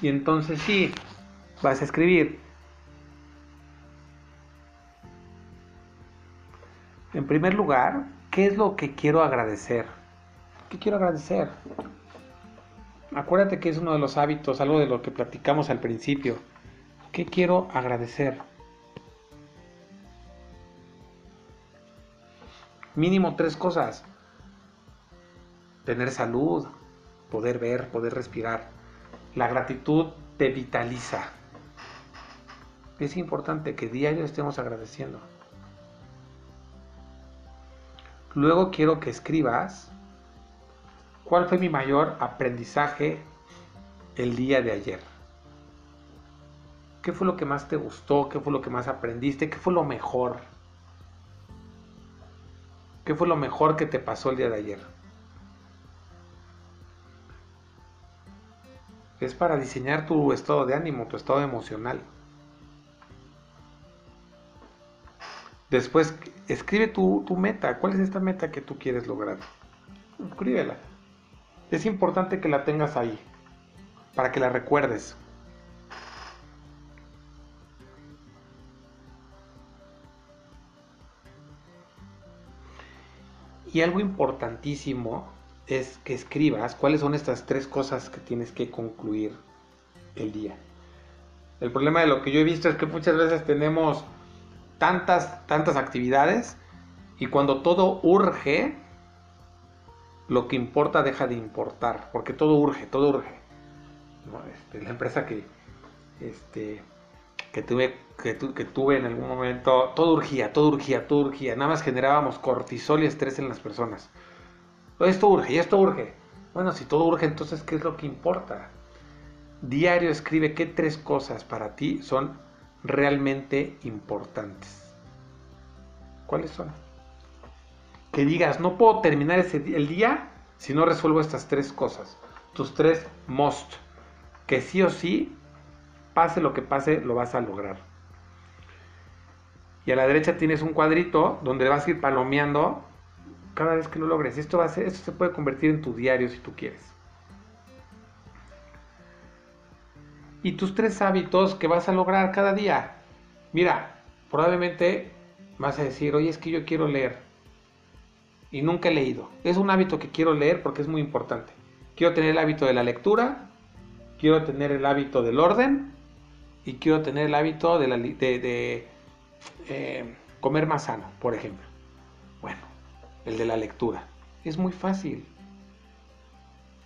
Y entonces sí, vas a escribir. En primer lugar, ¿qué es lo que quiero agradecer? ¿Qué quiero agradecer? Acuérdate que es uno de los hábitos, algo de lo que platicamos al principio. ¿Qué quiero agradecer? Mínimo tres cosas. Tener salud, poder ver, poder respirar. La gratitud te vitaliza. Es importante que diario estemos agradeciendo. Luego quiero que escribas cuál fue mi mayor aprendizaje el día de ayer. ¿Qué fue lo que más te gustó? ¿Qué fue lo que más aprendiste? ¿Qué fue lo mejor? ¿Qué fue lo mejor que te pasó el día de ayer? Es para diseñar tu estado de ánimo, tu estado emocional. Después, escribe tu, meta. ¿Cuál es esta meta que tú quieres lograr? Escríbela. Es importante que la tengas ahí, para que la recuerdes. Y algo importantísimo es que escribas cuáles son estas tres cosas que tienes que concluir el día. El problema de lo que yo he visto es que muchas veces tenemos tantas, tantas actividades y cuando todo urge, lo que importa deja de importar, porque todo urge, todo urge. Este, la empresa que, este, que, tuve, que, que, tuve en algún momento, todo urgía, todo urgía, todo urgía. Nada más generábamos cortisol y estrés en las personas. Esto urge, esto urge. Bueno, si todo urge, entonces, ¿qué es lo que importa? Diario escribe qué tres cosas para ti son realmente importantes. ¿Cuáles son? Que digas, no puedo terminar ese, el día si no resuelvo estas tres cosas. Tus tres must. Que sí o sí, pase lo que pase, lo vas a lograr. Y a la derecha tienes un cuadrito donde vas a ir palomeando cada vez que lo logres. Esto, va a ser, esto se puede convertir en tu diario si tú quieres. y tus tres hábitos que vas a lograr cada día. Mira, probablemente vas a decir, oye, es que yo quiero leer y nunca he leído. Es un hábito que quiero leer porque es muy importante. Quiero tener el hábito de la lectura, quiero tener el hábito del orden y quiero tener el hábito de, eh, comer más sano, por ejemplo. Bueno, el de la lectura. Es muy fácil.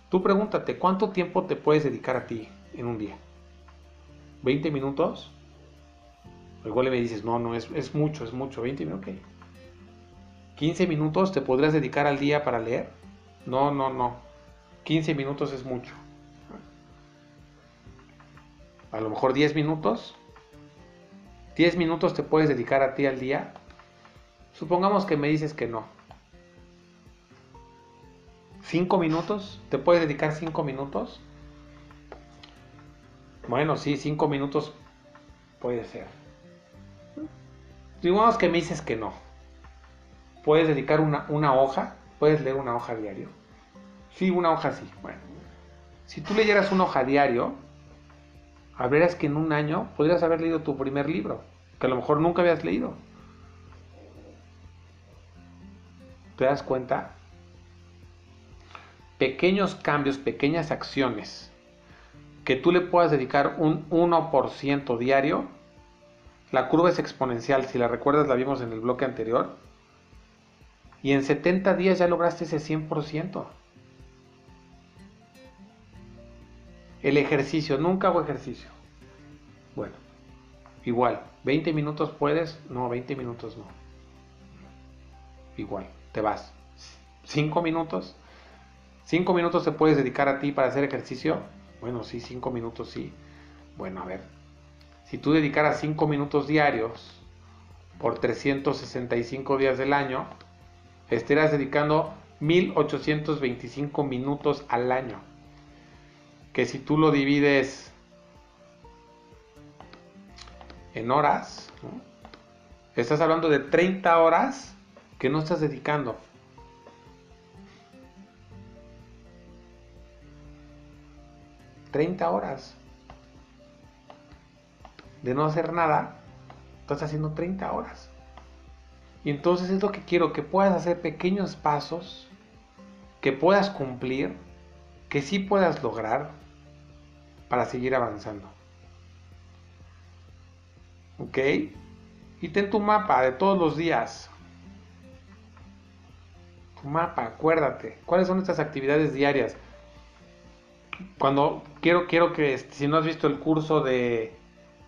Tú pregúntate, ¿cuánto tiempo te puedes dedicar a ti en un día? 20 minutos. Igual me dices, no, no, es, es mucho, es mucho, 20 minutos, ok. 15 minutos te podrías dedicar al día para leer. No, no, no. 15 minutos es mucho. A lo mejor 10 minutos. 10 minutos te puedes dedicar a ti al día. Supongamos que me dices que no. 5 minutos. ¿Te puedes dedicar 5 minutos? Bueno, sí, cinco minutos puede ser. Digamos que me dices que no. ¿Puedes dedicar una, hoja? ¿Puedes leer una hoja diario? Sí, una hoja sí. Bueno, si tú leyeras una hoja diario, verás que en un año podrías haber leído tu primer libro, que a lo mejor nunca habías leído. ¿Te das cuenta? Pequeños cambios, pequeñas acciones que tú le puedas dedicar un 1% diario, la curva es exponencial, si la recuerdas la vimos en el bloque anterior, y en 70 días ya lograste ese 100%. El ejercicio, nunca hago ejercicio. Bueno, igual, 20 minutos puedes, no, 20 minutos no. Igual, te vas. 5 minutos. 5 minutos te puedes dedicar a ti para hacer ejercicio. Bueno, sí, 5 minutos sí. Bueno, a ver. Si tú dedicaras 5 minutos diarios por 365 días del año, estarás dedicando 1825 minutos al año. Que si tú lo divides en horas, estás hablando de 30 horas que no estás dedicando. ¿30 horas de no hacer nada? Estás haciendo 30 horas. Entonces es lo que quiero, que puedas hacer pequeños pasos, que puedas cumplir, que sí puedas lograr para seguir avanzando. ¿Ok? Y ten tu mapa de todos los días. Tu mapa, acuérdate. ¿Cuáles son estas actividades diarias? Cuando quiero, quiero que, si no has visto el curso de,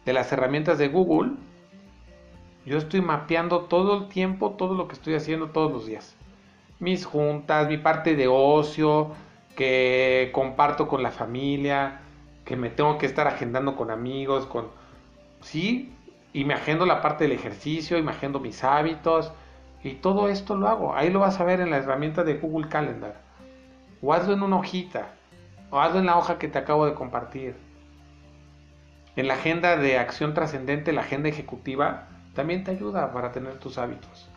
de las herramientas de Google, yo estoy mapeando todo el tiempo, todo lo que estoy haciendo todos los días. Mis juntas, mi parte de ocio, que comparto con la familia, que me tengo que estar agendando con amigos, con... Sí, y me agendo la parte del ejercicio, y me agendo mis hábitos, y todo esto lo hago. Ahí lo vas a ver en la herramienta de Google Calendar. O hazlo en una hojita, o hazlo en la hoja que te acabo de compartir. En la agenda de acción trascendente, la agenda ejecutiva, también te ayuda para tener tus hábitos.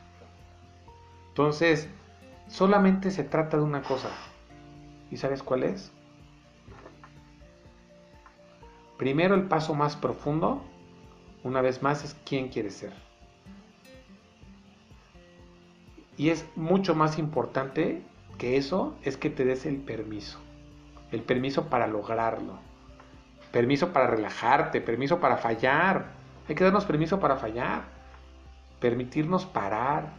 Entonces, solamente se trata de una cosa. ¿Y sabes cuál es? Primero el paso más profundo, una vez más, es quién quieres ser. Y es mucho más importante que eso, es que te des el permiso. El permiso para lograrlo. Permiso para relajarte, permiso para fallar hay que darnos permiso para fallar, permitirnos parar,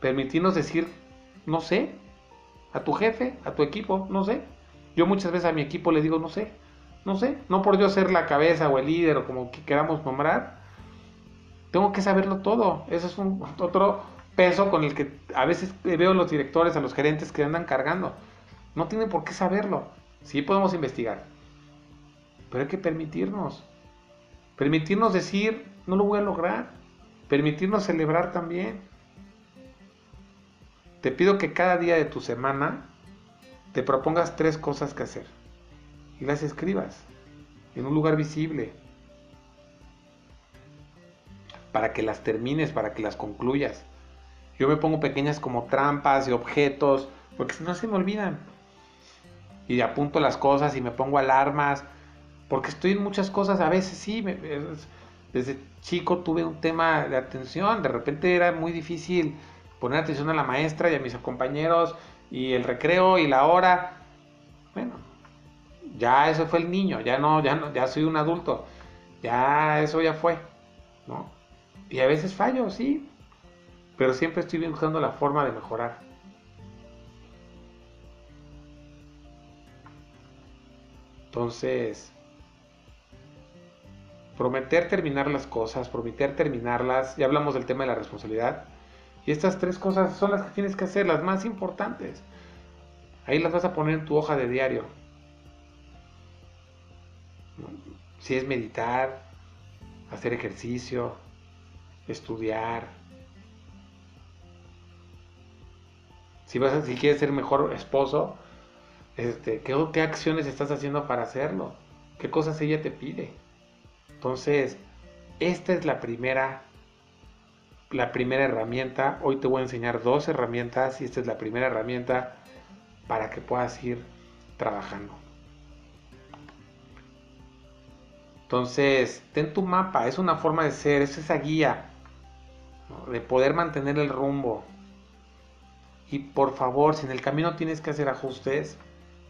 permitirnos decir, no sé, a tu jefe, a tu equipo, no sé. Yo muchas veces a mi equipo le digo, no sé, no sé, no por yo ser la cabeza o el líder o como queramos nombrar, tengo que saberlo todo. Ese es un otro peso con el que a veces veo a los directores, a los gerentes que andan cargando. No tienen por qué saberlo. Sí podemos investigar, pero hay que permitirnos. Permitirnos decir, no lo voy a lograr. Permitirnos celebrar también. Te pido que cada día de tu semana te propongas tres cosas que hacer y las escribas en un lugar visible para que las termines, para que las concluyas. Yo me pongo pequeñas como trampas y objetos, porque si no se me olvidan. Y apunto las cosas y me pongo alarmas porque estoy en muchas cosas, a veces sí, desde chico tuve un tema de atención, de repente era muy difícil poner atención a la maestra y a mis compañeros y el recreo y la hora. Bueno, ya eso fue el niño, ya no, ya no, ya soy un adulto, ya eso ya fue, ¿no? Y a veces fallo, sí, pero siempre estoy buscando la forma de mejorar. Entonces, prometer terminar las cosas, prometer terminarlas, ya hablamos del tema de la responsabilidad, y estas tres cosas son las que tienes que hacer, las más importantes. Ahí las vas a poner en tu hoja de diario. Si es meditar, hacer ejercicio, estudiar. Si, vas si quieres ser mejor esposo, este, ¿qué, ¿qué acciones estás haciendo para hacerlo? ¿Qué cosas ella te pide? Entonces, esta es la primera, la primera herramienta. Hoy te voy a enseñar dos herramientas y esta es la primera herramienta para que puedas ir trabajando. Entonces, ten tu mapa, es una forma de ser, es esa guía de poder mantener el rumbo. Y por favor, si en el camino tienes que hacer ajustes,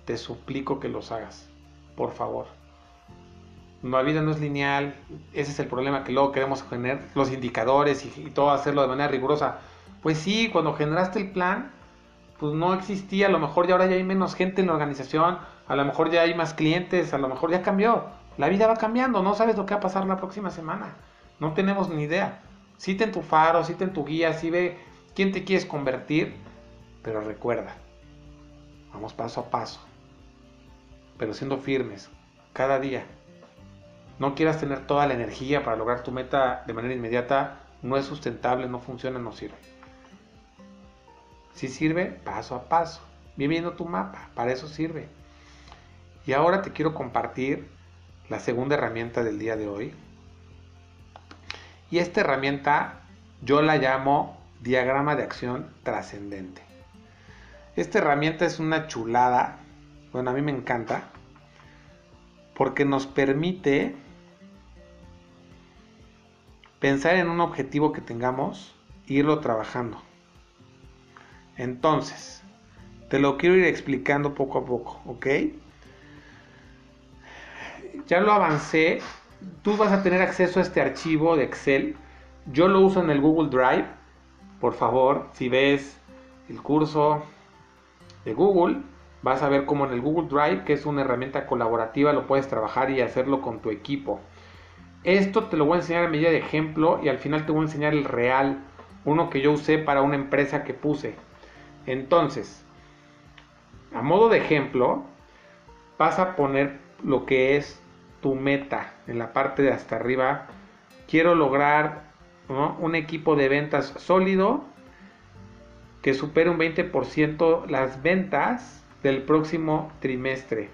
te suplico que los hagas. Por favor. La vida no es lineal, ese es el problema que luego queremos generar los indicadores y, todo hacerlo de manera rigurosa. Pues sí, cuando generaste el plan, pues no existía, a lo mejor ya ahora ya hay menos gente en la organización, a lo mejor ya hay más clientes, a lo mejor ya cambió. La vida va cambiando, no sabes lo que va a pasar la próxima semana. No tenemos ni idea. Sí en tu faro, sí en tu guía, sí ve quién te quieres convertir, pero recuerda, vamos paso a paso, pero siendo firmes, cada día. No quieras tener toda la energía para lograr tu meta de manera inmediata, no es sustentable, no funciona, no sirve. Si sirve, paso a paso. Bien viendo tu mapa, para eso sirve. Y ahora te quiero compartir la segunda herramienta del día de hoy. Y esta herramienta yo la llamo diagrama de acción trascendente. Esta herramienta es una chulada, bueno, a mí me encanta, porque nos permite pensar en un objetivo que tengamos e irlo trabajando. Entonces, te lo quiero ir explicando poco a poco, ¿ok? Ya lo avancé. Tú vas a tener acceso a este archivo de Excel. Yo lo uso en el Google Drive. Por favor, si ves el curso de Google, vas a ver cómo en el Google Drive, que es una herramienta colaborativa, lo puedes trabajar y hacerlo con tu equipo. Esto te lo voy a enseñar a medida de ejemplo y al final te voy a enseñar el real, uno que yo usé para una empresa que puse. Entonces, a modo de ejemplo, vas a poner lo que es tu meta en la parte de hasta arriba. Quiero lograr un equipo de ventas sólido que supere un 20% las ventas del próximo trimestre.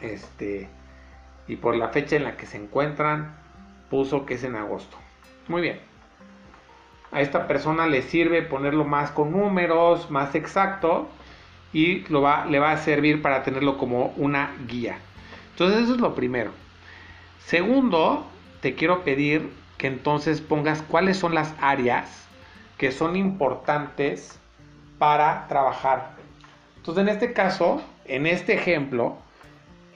Este, y por la fecha en la que se encuentran, puso que es en agosto. Muy bien a esta persona le sirve ponerlo más con números, más exacto y lo va, le va a servir para tenerlo como una guía. Entonces eso es lo primero. Segundo, te quiero pedir que entonces pongas cuáles son las áreas que son importantes para trabajar. Entonces en este caso, en este ejemplo,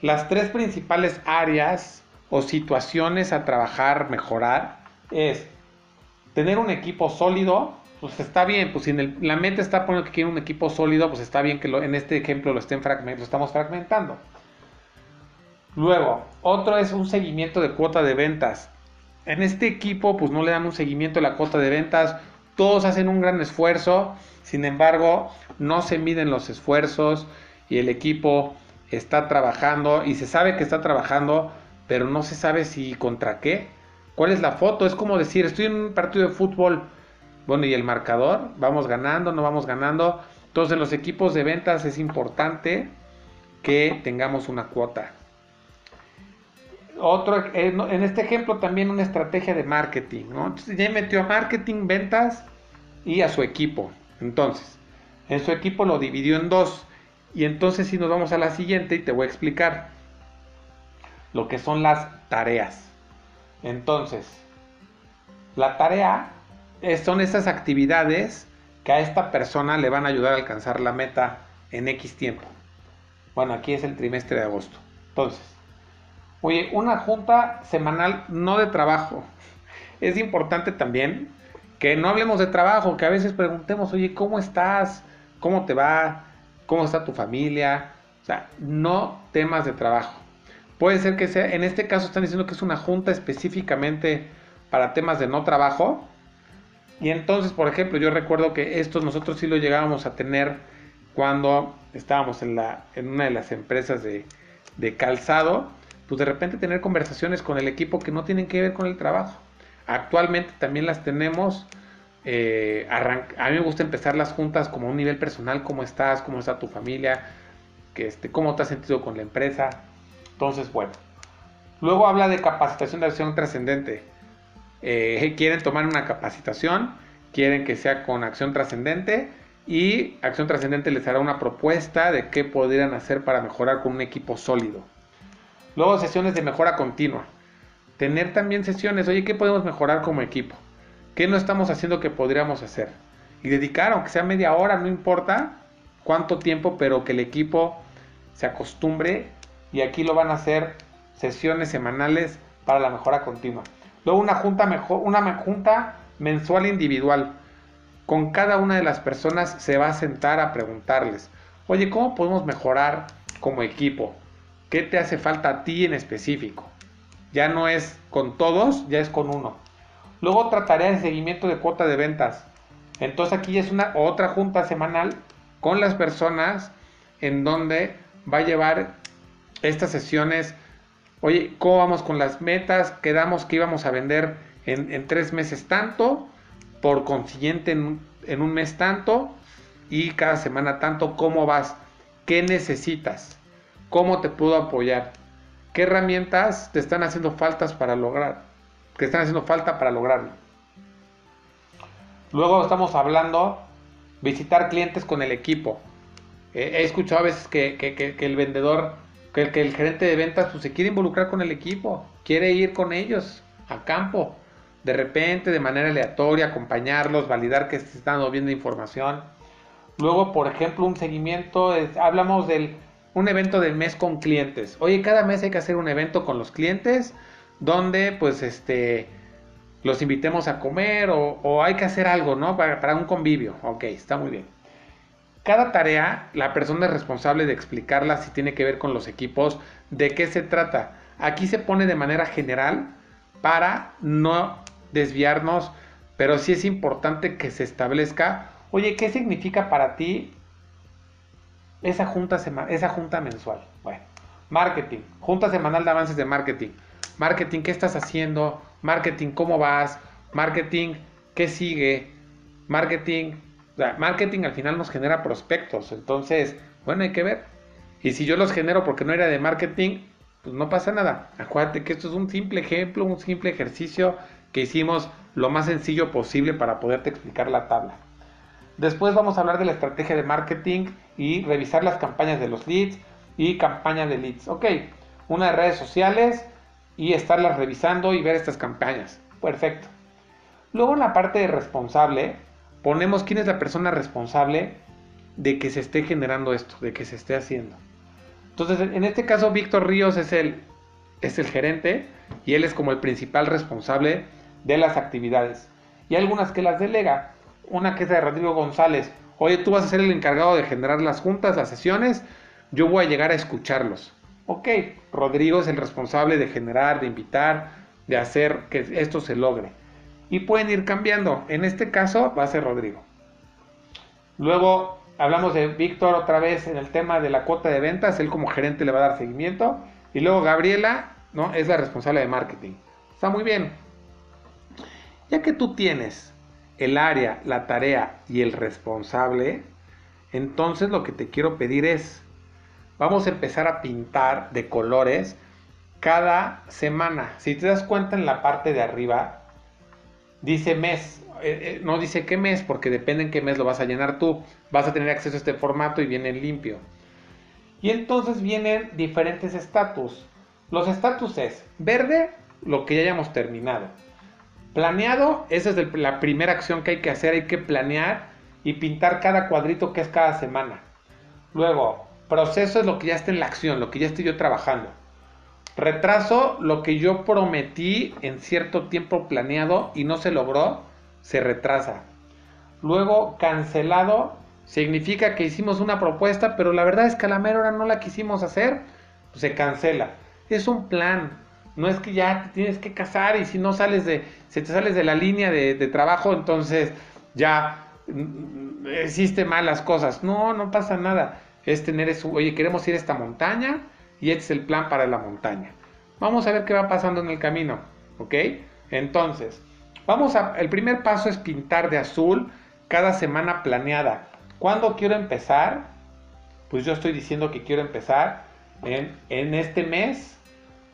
las tres principales áreas o situaciones a trabajar, mejorar, es tener un equipo sólido, pues está bien, pues si la meta está poniendo que quiere un equipo sólido, pues está bien que en este ejemplo lo, estén lo estamos fragmentando. Luego, otro es un seguimiento de cuota de ventas. En este equipo, pues no le dan un seguimiento de la cuota de ventas, todos hacen un gran esfuerzo, sin embargo, no se miden los esfuerzos y el equipo está trabajando y se sabe que está trabajando, pero no se sabe si contra qué. ¿Cuál es la foto? Es como decir, estoy en un partido de fútbol. Bueno, ¿y el marcador? ¿Vamos ganando? ¿No vamos ganando? Entonces, en los equipos de ventas es importante que tengamos una cuota. Otro, eh, en este ejemplo también una estrategia de marketing, ¿no? Entonces ya metió a marketing, ventas y a su equipo. Entonces, en su equipo lo dividió en dos. Y entonces si nos vamos a la siguiente y te voy a explicar lo que son las tareas. Entonces, la tarea son esas actividades que a esta persona le van a ayudar a alcanzar la meta en X tiempo. Bueno, aquí es el trimestre de agosto. Entonces, oye, una junta semanal no de trabajo. Es importante también que no hablemos de trabajo, que a veces preguntemos, oye, ¿cómo estás? ¿Cómo te va? ¿Cómo está tu familia? O sea, no temas de trabajo. Puede ser que sea, en este caso están diciendo que es una junta específicamente para temas de no trabajo. Y entonces, por ejemplo, yo recuerdo que estos nosotros sí lo llegábamos a tener cuando estábamos en, la, en una de las empresas de, calzado, pues de repente tener conversaciones con el equipo que no tienen que ver con el trabajo. Actualmente también las tenemos. Eh, a mí me gusta empezar las juntas como un nivel personal, cómo estás, cómo está tu familia, que este, cómo te has sentido con la empresa, entonces, bueno. Luego habla de capacitación de acción trascendente. Eh, quieren tomar una capacitación, quieren que sea con acción trascendente y acción trascendente les hará una propuesta de qué podrían hacer para mejorar con un equipo sólido. Luego sesiones de mejora continua. Tener también sesiones, oye, ¿qué podemos mejorar como equipo? ¿Qué no estamos haciendo que podríamos hacer? Y dedicar, aunque sea media hora, no importa cuánto tiempo, pero que el equipo se acostumbre y aquí lo van a hacer sesiones semanales para la mejora continua. Luego una junta, mejor, una junta mensual individual. con cada una de las personas se va a sentar a preguntarles, oye, ¿cómo podemos mejorar como equipo? ¿Qué te hace falta a ti en específico? Ya no es con todos, ya es con uno. Luego otra tarea de seguimiento de cuota de ventas. Entonces aquí es una otra junta semanal con las personas en donde va a llevar estas sesiones. Oye, ¿cómo vamos con las metas? Quedamos que íbamos a vender en, tres meses tanto, por consiguiente en, en un mes tanto y cada semana tanto. ¿Cómo vas? ¿Qué necesitas? ¿Cómo te puedo apoyar? ¿Qué herramientas te están haciendo faltas para lograr? Que están haciendo falta para lograrlo. Luego estamos hablando visitar clientes con el equipo. he escuchado a veces que, el vendedor, que, el gerente de ventas pues, se quiere involucrar con el equipo, quiere ir con ellos a campo, de repente, de manera aleatoria, acompañarlos, validar que se están viendo información. Luego, por ejemplo, un seguimiento, hablamos del un evento del mes con clientes. Oye, cada mes hay que hacer un evento con los clientes donde pues este los invitemos a comer o, hay que hacer algo, ¿no? Para, para, un convivio. Ok, está muy bien. Cada tarea, la persona es responsable de explicarla si tiene que ver con los equipos, de qué se trata. Aquí se pone de manera general para no desviarnos, pero sí es importante que se establezca, oye, ¿qué significa para ti esa junta, esa junta mensual? Bueno, marketing, junta semanal de avances de marketing. Marketing, ¿qué estás haciendo? Marketing, ¿cómo vas? Marketing, ¿qué sigue? Marketing, marketing al final nos genera prospectos, entonces, bueno, hay que ver. Y si yo los genero porque no era de marketing, pues no pasa nada. Acuérdate que esto es un simple ejemplo, un simple ejercicio que hicimos lo más sencillo posible para poderte explicar la tabla. Después vamos a hablar de la estrategia de marketing y revisar las campañas de los leads y campañas de leads. Ok, una de redes sociales y estarlas revisando y ver estas campañas. Perfecto. Luego en la parte de responsable ponemos quién es la persona responsable de que se esté generando esto, de que se esté haciendo. Entonces, en este caso, Víctor Ríos es el, es el gerente y él es como el principal responsable de las actividades. Y algunas que las delega. Una que es de Rodrigo González. Oye, tú vas a ser el encargado de generar las juntas, las sesiones. Yo voy a llegar a escucharlos. Ok, Rodrigo es el responsable de generar, de invitar, de hacer que esto se logre. Y pueden ir cambiando. En este caso va a ser Rodrigo. Luego hablamos de Víctor otra vez en el tema de la cuota de ventas. Él como gerente le va a dar seguimiento. Y luego Gabriela ¿no? es la responsable de marketing. Está muy bien. Ya que tú tienes el área, la tarea y el responsable, entonces lo que te quiero pedir es vamos a empezar a pintar de colores cada semana. Si te das cuenta en la parte de arriba, dice mes. Eh, eh, no dice qué mes, porque depende en qué mes lo vas a llenar tú. Vas a tener acceso a este formato y viene limpio. Y entonces vienen diferentes estatus. Los estatus es verde, lo que ya hayamos terminado. Planeado, esa es la primera acción que hay que hacer. Hay que planear y pintar cada cuadrito que es cada semana. Luego, Proceso es lo que ya está en la acción, lo que ya estoy yo trabajando. Retraso, lo que yo prometí en cierto tiempo planeado y no se logró, se retrasa. Luego, cancelado, significa que hicimos una propuesta, pero la verdad es que a la mera hora no la quisimos hacer, pues se cancela. Es un plan. No es que ya te tienes que casar y si no sales de, si te sales de la línea de, de trabajo, entonces ya mm, hiciste malas cosas. No, no pasa nada es tener eso, oye, queremos ir a esta montaña y este es el plan para la montaña. Vamos a ver qué va pasando en el camino, ¿ok? Entonces, vamos a, el primer paso es pintar de azul cada semana planeada. ¿Cuándo quiero empezar? Pues yo estoy diciendo que quiero empezar en, en este mes,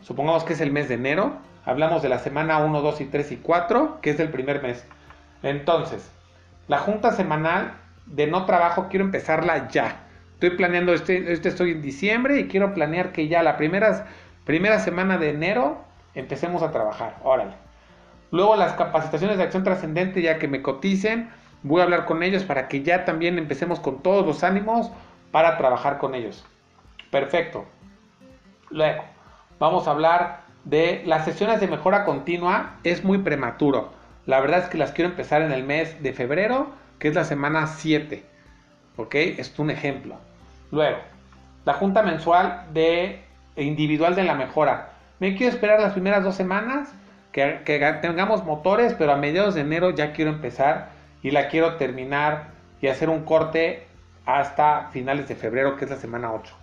supongamos que es el mes de enero, hablamos de la semana 1, 2 y 3 y 4, que es el primer mes. Entonces, la junta semanal de no trabajo quiero empezarla ya. Estoy planeando, este, este estoy en diciembre y quiero planear que ya la primera, primera semana de enero empecemos a trabajar. Órale. Luego las capacitaciones de acción trascendente, ya que me coticen, voy a hablar con ellos para que ya también empecemos con todos los ánimos para trabajar con ellos. Perfecto. Luego, vamos a hablar de las sesiones de mejora continua. Es muy prematuro. La verdad es que las quiero empezar en el mes de febrero que es la semana 7. ¿Ok? Es un ejemplo. Luego, la junta mensual de individual de la mejora. Me quiero esperar las primeras dos semanas, que, que tengamos motores, pero a mediados de enero ya quiero empezar y la quiero terminar y hacer un corte hasta finales de febrero, que es la semana 8.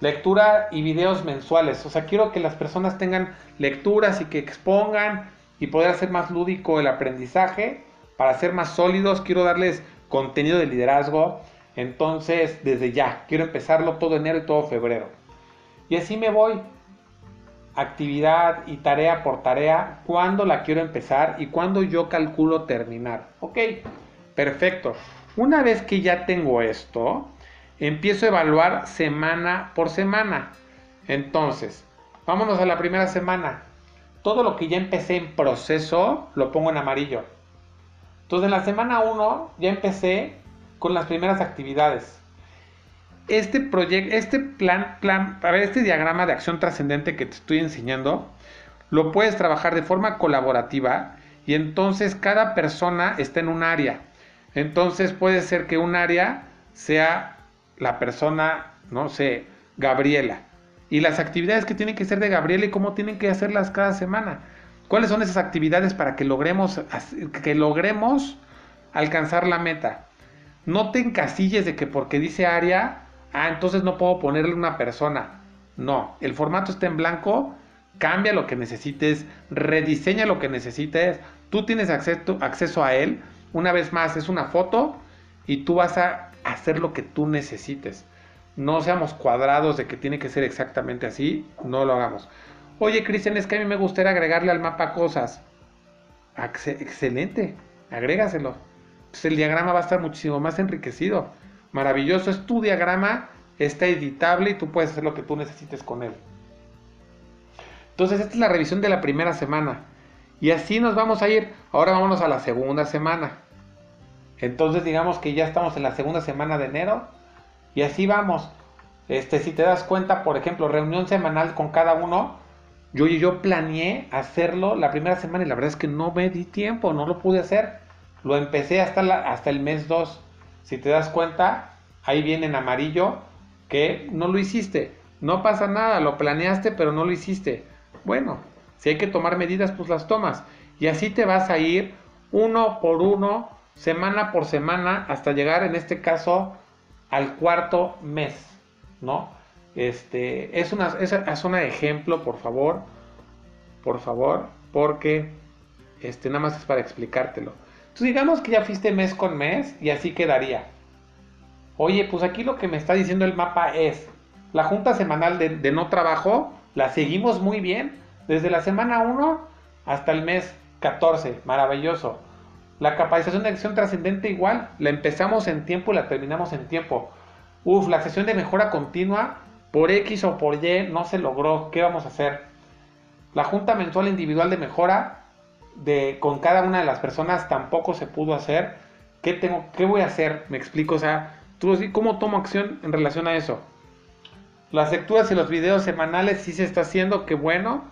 Lectura y videos mensuales. O sea, quiero que las personas tengan lecturas y que expongan y poder hacer más lúdico el aprendizaje para ser más sólidos. Quiero darles contenido de liderazgo. Entonces, desde ya, quiero empezarlo todo enero y todo febrero. Y así me voy. Actividad y tarea por tarea. Cuándo la quiero empezar y cuándo yo calculo terminar. Ok, perfecto. Una vez que ya tengo esto, empiezo a evaluar semana por semana. Entonces, vámonos a la primera semana. Todo lo que ya empecé en proceso lo pongo en amarillo. Entonces, en la semana 1 ya empecé con las primeras actividades. Este proyecto, este plan, plan, a ver, este diagrama de acción trascendente que te estoy enseñando, lo puedes trabajar de forma colaborativa y entonces cada persona está en un área. Entonces puede ser que un área sea la persona, no sé, Gabriela. Y las actividades que tienen que ser de Gabriela y cómo tienen que hacerlas cada semana. ¿Cuáles son esas actividades para que logremos, que logremos alcanzar la meta? No te encasilles de que porque dice área, ah, entonces no puedo ponerle una persona. No, el formato está en blanco, cambia lo que necesites, rediseña lo que necesites, tú tienes acceso, acceso a él. Una vez más, es una foto y tú vas a hacer lo que tú necesites. No seamos cuadrados de que tiene que ser exactamente así, no lo hagamos. Oye, Cristian, es que a mí me gustaría agregarle al mapa cosas. excelente, agrégaselo. Pues el diagrama va a estar muchísimo más enriquecido. Maravilloso, es tu diagrama, está editable y tú puedes hacer lo que tú necesites con él. Entonces, esta es la revisión de la primera semana. Y así nos vamos a ir. Ahora vámonos a la segunda semana. Entonces digamos que ya estamos en la segunda semana de enero y así vamos. Este, si te das cuenta, por ejemplo, reunión semanal con cada uno, yo yo planeé hacerlo la primera semana y la verdad es que no me di tiempo, no lo pude hacer. Lo empecé hasta, hasta el mes 2. Si te das cuenta, ahí viene en amarillo que no lo hiciste. No pasa nada, lo planeaste pero no lo hiciste. Bueno, si hay que tomar medidas, pues las tomas. Y así te vas a ir uno por uno semana por semana hasta llegar en este caso al cuarto mes, ¿no? Este, es una, es, una ejemplo, por favor, por favor, porque este, nada más es para explicártelo. Entonces digamos que ya fuiste mes con mes y así quedaría. Oye, pues aquí lo que me está diciendo el mapa es, la junta semanal de, de no trabajo la seguimos muy bien, desde la semana 1 hasta el mes 14, maravilloso. La capacitación de acción trascendente igual, la empezamos en tiempo y la terminamos en tiempo. Uf, la sesión de mejora continua, por X o por Y no se logró. ¿Qué vamos a hacer? La junta mensual individual de mejora de, con cada una de las personas tampoco se pudo hacer. ¿Qué, tengo, qué voy a hacer? Me explico, o sea, ¿tú, ¿cómo tomo acción en relación a eso? Las lecturas y los videos semanales sí se está haciendo, qué bueno.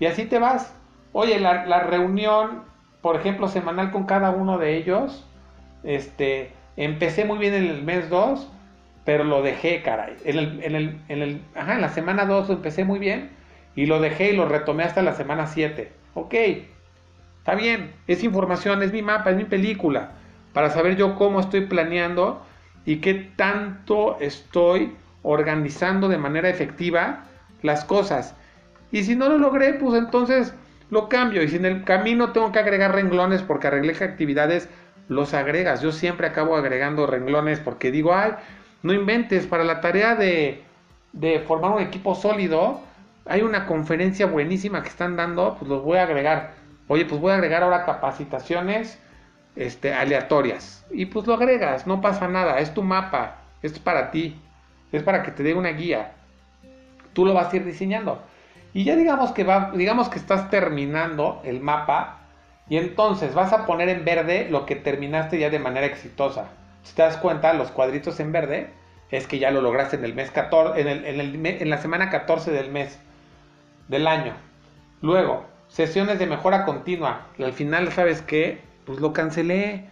Y así te vas. Oye, la, la reunión por ejemplo, semanal con cada uno de ellos. Este, empecé muy bien en el mes 2, pero lo dejé, caray. En, el, en, el, en, el, ajá, en la semana 2 lo empecé muy bien y lo dejé y lo retomé hasta la semana 7. Ok, está bien, es información, es mi mapa, es mi película, para saber yo cómo estoy planeando y qué tanto estoy organizando de manera efectiva las cosas. Y si no lo logré, pues entonces lo cambio. Y si en el camino tengo que agregar renglones porque arreglé actividades, los agregas. Yo siempre acabo agregando renglones porque digo, ay, no inventes, para la tarea de, de formar un equipo sólido, hay una conferencia buenísima que están dando, pues los voy a agregar. Oye, pues voy a agregar ahora capacitaciones este, aleatorias. Y pues lo agregas, no pasa nada, es tu mapa, es para ti, es para que te dé una guía. Tú lo vas a ir diseñando. Y ya digamos que va, digamos que estás terminando el mapa y entonces vas a poner en verde lo que terminaste ya de manera exitosa. Si te das cuenta, los cuadritos en verde es que ya lo lograste en el mes 14, en, el, en, la semana 14 del mes del año. Luego, sesiones de mejora continua. Al final, ¿sabes qué? Pues lo cancelé.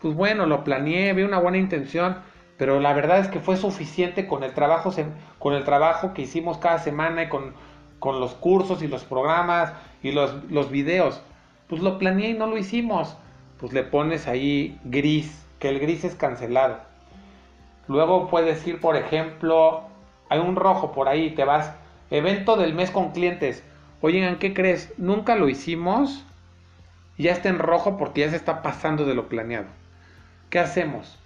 pues bueno, lo planeé, vi una buena intención, pero la verdad es que fue suficiente con el trabajo, con el trabajo que hicimos cada semana y con, con los cursos y los programas y los, los videos. Pues lo planeé y no lo hicimos. Pues le pones ahí gris, que el gris es cancelado. Luego puedes ir, por ejemplo, hay un rojo por ahí, te vas, evento del mes con clientes. Oigan, ¿qué crees? Nunca lo hicimos. Ya está en rojo porque ya se está pasando de lo planeado. ¿Qué hacemos?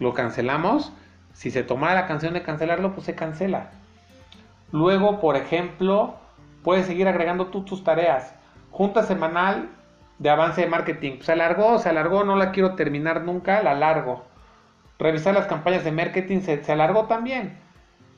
¿Lo cancelamos? Si se tomara la canción de cancelarlo, pues se cancela. Luego, por ejemplo, puedes seguir agregando tú tus tareas. Junta semanal de avance de marketing. Se alargó, se alargó, no la quiero terminar nunca, la largo. Revisar las campañas de marketing se alargó también.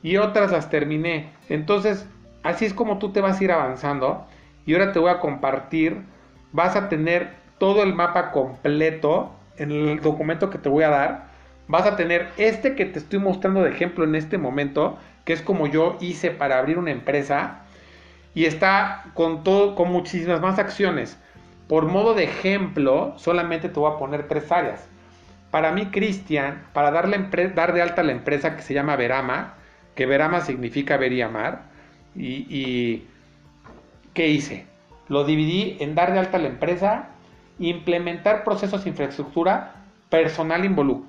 Y otras las terminé. Entonces, así es como tú te vas a ir avanzando. Y ahora te voy a compartir. Vas a tener todo el mapa completo en el documento que te voy a dar. Vas a tener este que te estoy mostrando de ejemplo en este momento, que es como yo hice para abrir una empresa. Y está con todo, con muchísimas más acciones. Por modo de ejemplo, solamente te voy a poner tres áreas. Para mí, Cristian, para dar, dar de alta la empresa que se llama Verama, que Verama significa ver y amar, y, ¿qué hice? Lo dividí en dar de alta la empresa, implementar procesos de infraestructura, personal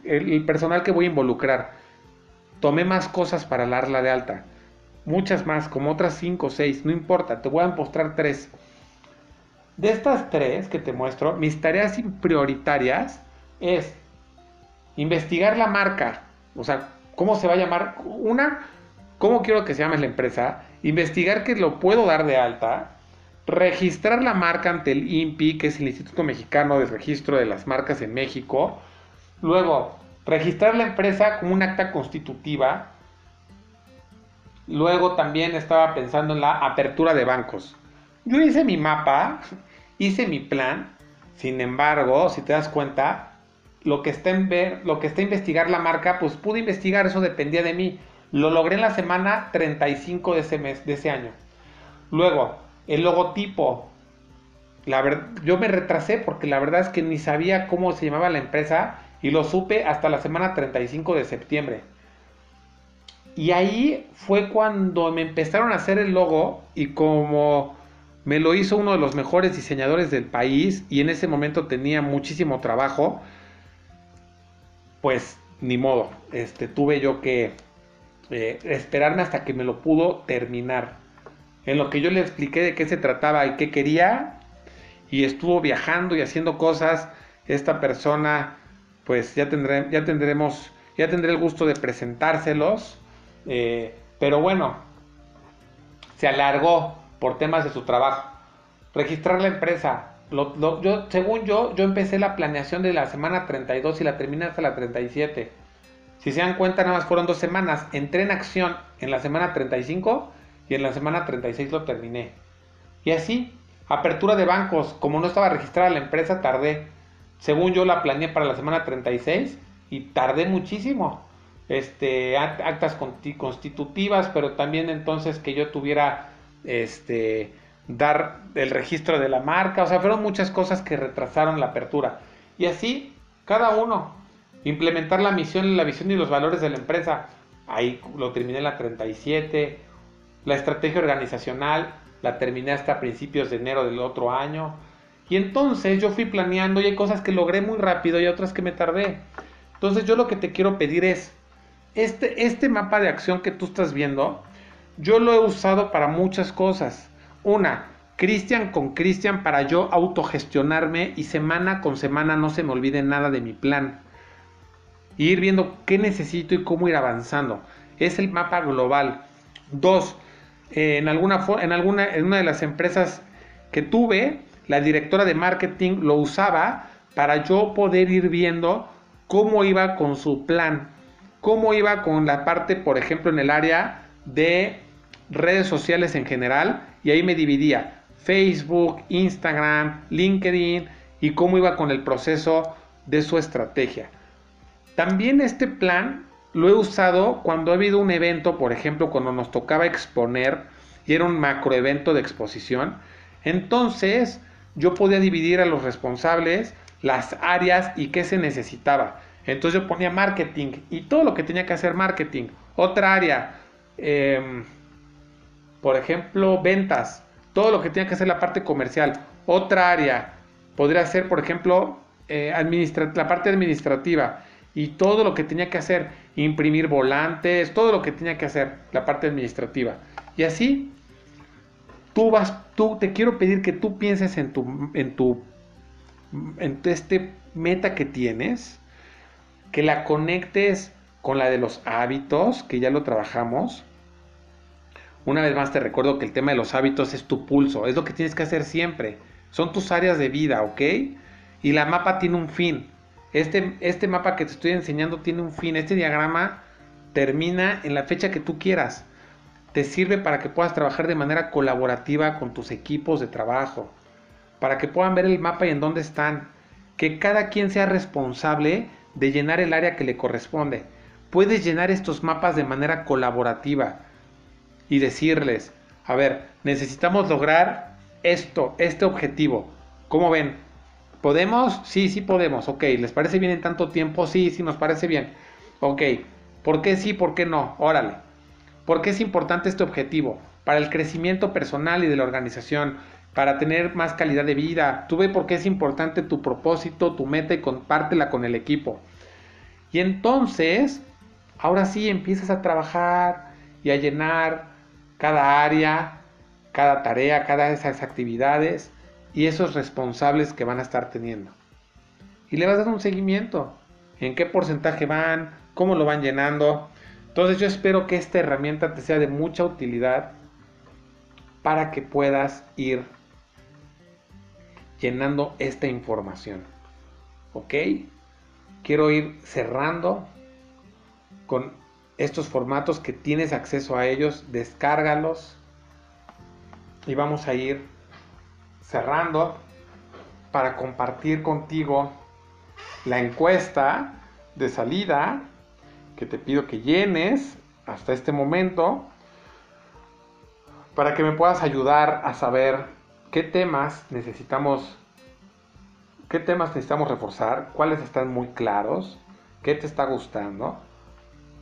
el personal que voy a involucrar. Tomé más cosas para darla de alta, muchas más, como otras cinco o seis, no importa, te voy a mostrar tres. De estas tres que te muestro, mis tareas prioritarias es investigar la marca, o sea, cómo se va a llamar. Una, cómo quiero que se llame la empresa, investigar que lo puedo dar de alta, registrar la marca ante el INPI, que es el Instituto Mexicano de Registro de las Marcas en México, luego registrar la empresa como un acta constitutiva, luego también estaba pensando en la apertura de bancos. Yo hice mi mapa, hice mi plan, sin embargo, si te das cuenta, lo que está en ver, lo que está investigar la marca, pues pude investigar, eso dependía de mí. Lo logré en la semana 35 de ese mes, de ese año. Luego, el logotipo. La yo me retrasé porque la verdad es que ni sabía cómo se llamaba la empresa y lo supe hasta la semana 35 de septiembre. Y ahí fue cuando me empezaron a hacer el logo y como me lo hizo uno de los mejores diseñadores del país y en ese momento tenía muchísimo trabajo, pues ni modo, este, tuve yo que esperarme hasta que me lo pudo terminar. En lo que yo le expliqué de qué se trataba y qué quería, y estuvo viajando y haciendo cosas, esta persona, pues ya, tendré, ya tendremos, ya tendré el gusto de presentárselos, eh, pero bueno, se alargó por temas de su trabajo. Registrar la empresa. yo, según yo, yo empecé la planeación de la semana 32 y la terminé hasta la 37. Si se dan cuenta, nada más fueron dos semanas. Entré en acción en la semana 35 y en la semana 36 lo terminé. Y así, apertura de bancos. Como no estaba registrada la empresa, tardé. Según yo la planeé para la semana 36 y tardé muchísimo. Este, actas constitutivas, pero también entonces que yo tuviera este, dar el registro de la marca, o sea, fueron muchas cosas que retrasaron la apertura. Y así, cada uno, implementar la misión, la visión y los valores de la empresa. Ahí lo terminé en la 37. La estrategia organizacional la terminé hasta principios de enero del otro año. Y entonces yo fui planeando y hay cosas que logré muy rápido y otras que me tardé. Entonces yo lo que te quiero pedir es, este, este mapa de acción que tú estás viendo, yo lo he usado para muchas cosas. Una, Cristian con Cristian para yo autogestionarme y semana con semana no se me olvide nada de mi plan. Ir viendo qué necesito y cómo ir avanzando. Es el mapa global. Dos, en, alguna, en, alguna, en una de las empresas que tuve, la directora de marketing lo usaba para yo poder ir viendo cómo iba con su plan, cómo iba con la parte, por ejemplo, en el área de redes sociales en general y ahí me dividía Facebook, Instagram, LinkedIn y cómo iba con el proceso de su estrategia. También este plan lo he usado cuando ha habido un evento, por ejemplo, cuando nos tocaba exponer y era un macroevento de exposición. Entonces yo podía dividir a los responsables las áreas y qué se necesitaba. Entonces yo ponía marketing y todo lo que tenía que hacer marketing. Otra área, em, por ejemplo, ventas, todo lo que tenía que hacer la parte comercial. Otra área, podría ser, por ejemplo, eh, la parte administrativa y todo lo que tenía que hacer, imprimir volantes, todo lo que tenía que hacer, la parte administrativa. Y así, tú vas, tú te quiero pedir que tú pienses en tu, en tu, en este meta que tienes, que la conectes con la de los hábitos, que ya lo trabajamos. Una vez más te recuerdo que el tema de los hábitos es tu pulso, es lo que tienes que hacer siempre. Son tus áreas de vida, ¿ok? Y la mapa tiene un fin. Este, este mapa que te estoy enseñando tiene un fin. Este diagrama termina en la fecha que tú quieras. Te sirve para que puedas trabajar de manera colaborativa con tus equipos de trabajo. Para que puedan ver el mapa y en dónde están. Que cada quien sea responsable de llenar el área que le corresponde. Puedes llenar estos mapas de manera colaborativa y decirles, a ver, necesitamos lograr esto, este objetivo. ¿Cómo ven? ¿Podemos? Sí, sí podemos. Ok, ¿les parece bien en tanto tiempo? Sí, sí, nos parece bien. Ok, ¿por qué sí, por qué no? Órale. ¿Por qué es importante este objetivo? Para el crecimiento personal y de la organización, para tener más calidad de vida. Tú ve por qué es importante tu propósito, tu meta y compártela con el equipo. Y entonces, ahora sí empiezas a trabajar y a llenar cada área, cada tarea, cada de esas actividades y esos responsables que van a estar teniendo. Y le vas a dar un seguimiento. En qué porcentaje van, cómo lo van llenando. Entonces yo espero que esta herramienta te sea de mucha utilidad para que puedas ir llenando esta información. ¿Ok? Quiero ir cerrando con estos formatos que tienes acceso a ellos. Descárgalos. Y vamos a ir cerrando para compartir contigo la encuesta de salida que te pido que llenes hasta este momento para que me puedas ayudar a saber qué temas necesitamos qué temas necesitamos reforzar, cuáles están muy claros, qué te está gustando.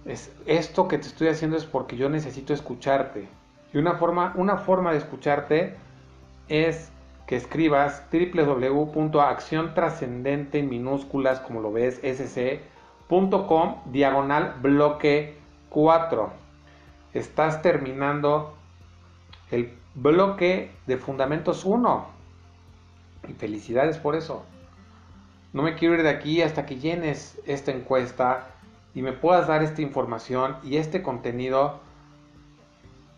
Es esto que te estoy haciendo es porque yo necesito escucharte. Y una forma una forma de escucharte es que escribas www.acción trascendente en minúsculas, como lo ves, sc.com, diagonal bloque 4. Estás terminando el bloque de fundamentos 1. Y felicidades por eso. No me quiero ir de aquí hasta que llenes esta encuesta y me puedas dar esta información y este contenido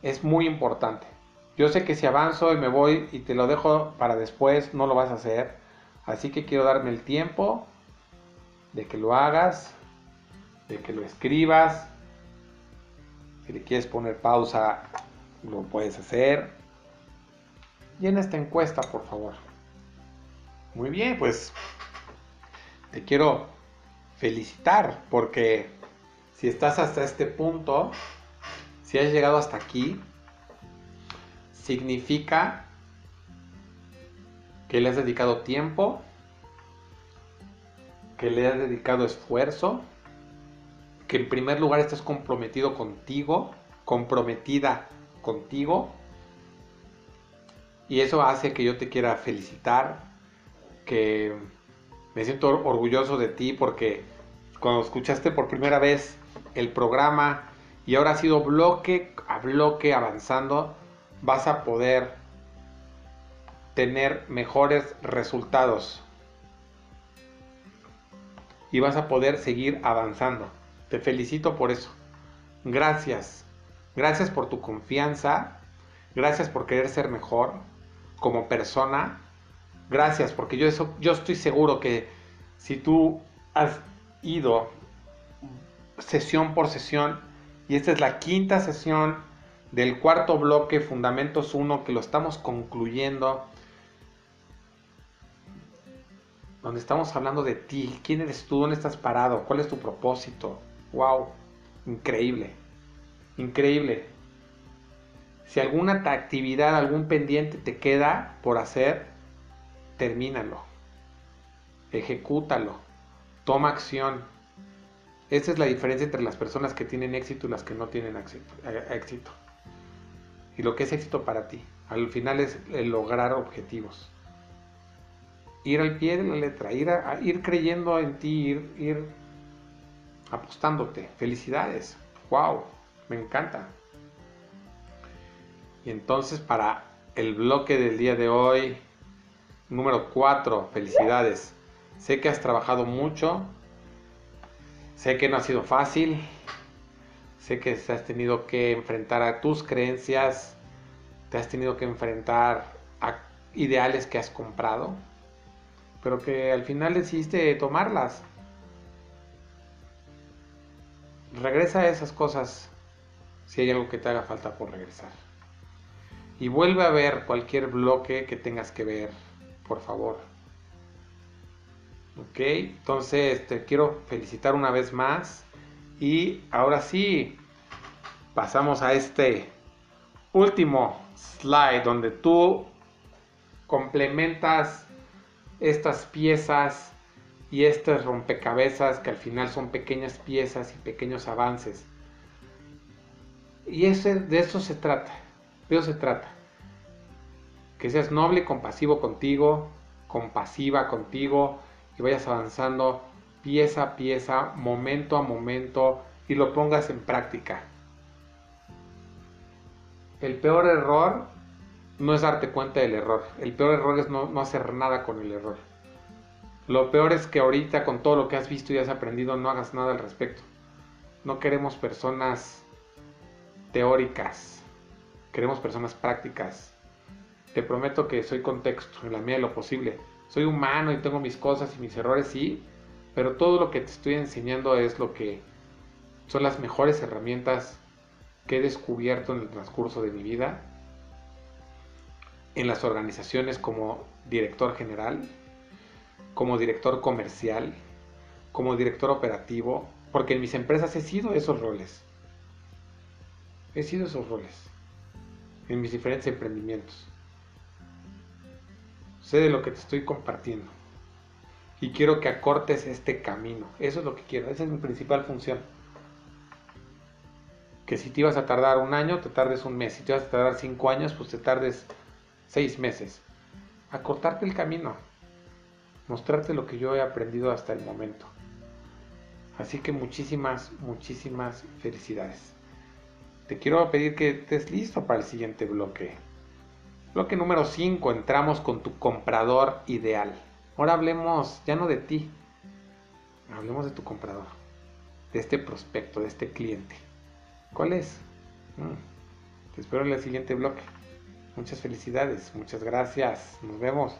es muy importante. Yo sé que si avanzo y me voy y te lo dejo para después, no lo vas a hacer. Así que quiero darme el tiempo de que lo hagas, de que lo escribas. Si le quieres poner pausa, lo puedes hacer. En esta encuesta, por favor. Muy bien, pues te quiero felicitar porque si estás hasta este punto, si has llegado hasta aquí, significa que le has dedicado tiempo, que le has dedicado esfuerzo, que en primer lugar estás comprometido contigo, comprometida contigo. Y eso hace que yo te quiera felicitar, que me siento orgulloso de ti porque cuando escuchaste por primera vez el programa y ahora ha sido bloque a bloque avanzando, vas a poder tener mejores resultados y vas a poder seguir avanzando. Te felicito por eso. Gracias. Gracias por tu confianza. Gracias por querer ser mejor como persona. Gracias porque yo, eso, yo estoy seguro que si tú has ido sesión por sesión y esta es la quinta sesión del cuarto bloque, Fundamentos 1, que lo estamos concluyendo, donde estamos hablando de ti, quién eres tú, dónde estás parado, cuál es tu propósito. ¡Wow! Increíble, increíble. Si alguna actividad, algún pendiente te queda por hacer, termínalo. ejecútalo, toma acción. Esa es la diferencia entre las personas que tienen éxito y las que no tienen éxito. Y lo que es éxito para ti, al final es lograr objetivos. Ir al pie de la letra, ir, a, ir creyendo en ti, ir, ir apostándote. Felicidades. ¡Wow! Me encanta. Y entonces para el bloque del día de hoy, número 4, felicidades. Sé que has trabajado mucho, sé que no ha sido fácil, sé que has tenido que enfrentar a tus creencias, te has tenido que enfrentar a ideales que has comprado, pero que al final decidiste tomarlas. Regresa a esas cosas si hay algo que te haga falta por regresar. Y vuelve a ver cualquier bloque que tengas que ver, por favor. Ok, entonces te quiero felicitar una vez más. Y ahora sí, pasamos a este último slide donde tú complementas estas piezas y estas rompecabezas que al final son pequeñas piezas y pequeños avances. Y ese, de eso se trata, de eso se trata. Que seas noble compasivo contigo, compasiva contigo, y vayas avanzando pieza a pieza, momento a momento y lo pongas en práctica. El peor error no es darte cuenta del error. El peor error es no, hacer nada con el error. Lo peor es que ahorita con todo lo que has visto y has aprendido no hagas nada al respecto. No queremos personas teóricas. Queremos personas prácticas. Te prometo que soy contexto en la medida de lo posible soy humano y tengo mis cosas y mis errores, sí, pero todo lo que te estoy enseñando es lo que son las mejores herramientas que he descubierto en el transcurso de mi vida en las organizaciones como director general, como director comercial, como director operativo, porque en mis empresas he sido esos roles. He sido esos roles en mis diferentes emprendimientos. Sé de lo que te estoy compartiendo. Y quiero que acortes este camino. Eso es lo que quiero. Esa es mi principal función. Que si te ibas a tardar un año, te tardes un mes. Si te ibas a tardar cinco años, pues te tardes seis meses. Acortarte el camino. Mostrarte lo que yo he aprendido hasta el momento. Así que muchísimas, muchísimas felicidades. Te quiero pedir que estés listo para el siguiente bloque. Bloque número 5, entramos con tu comprador ideal. Ahora hablemos ya no de ti, hablemos de tu comprador, de este prospecto, de este cliente. ¿Cuál es? Mm, te espero en el siguiente bloque. Muchas felicidades, muchas gracias, nos vemos.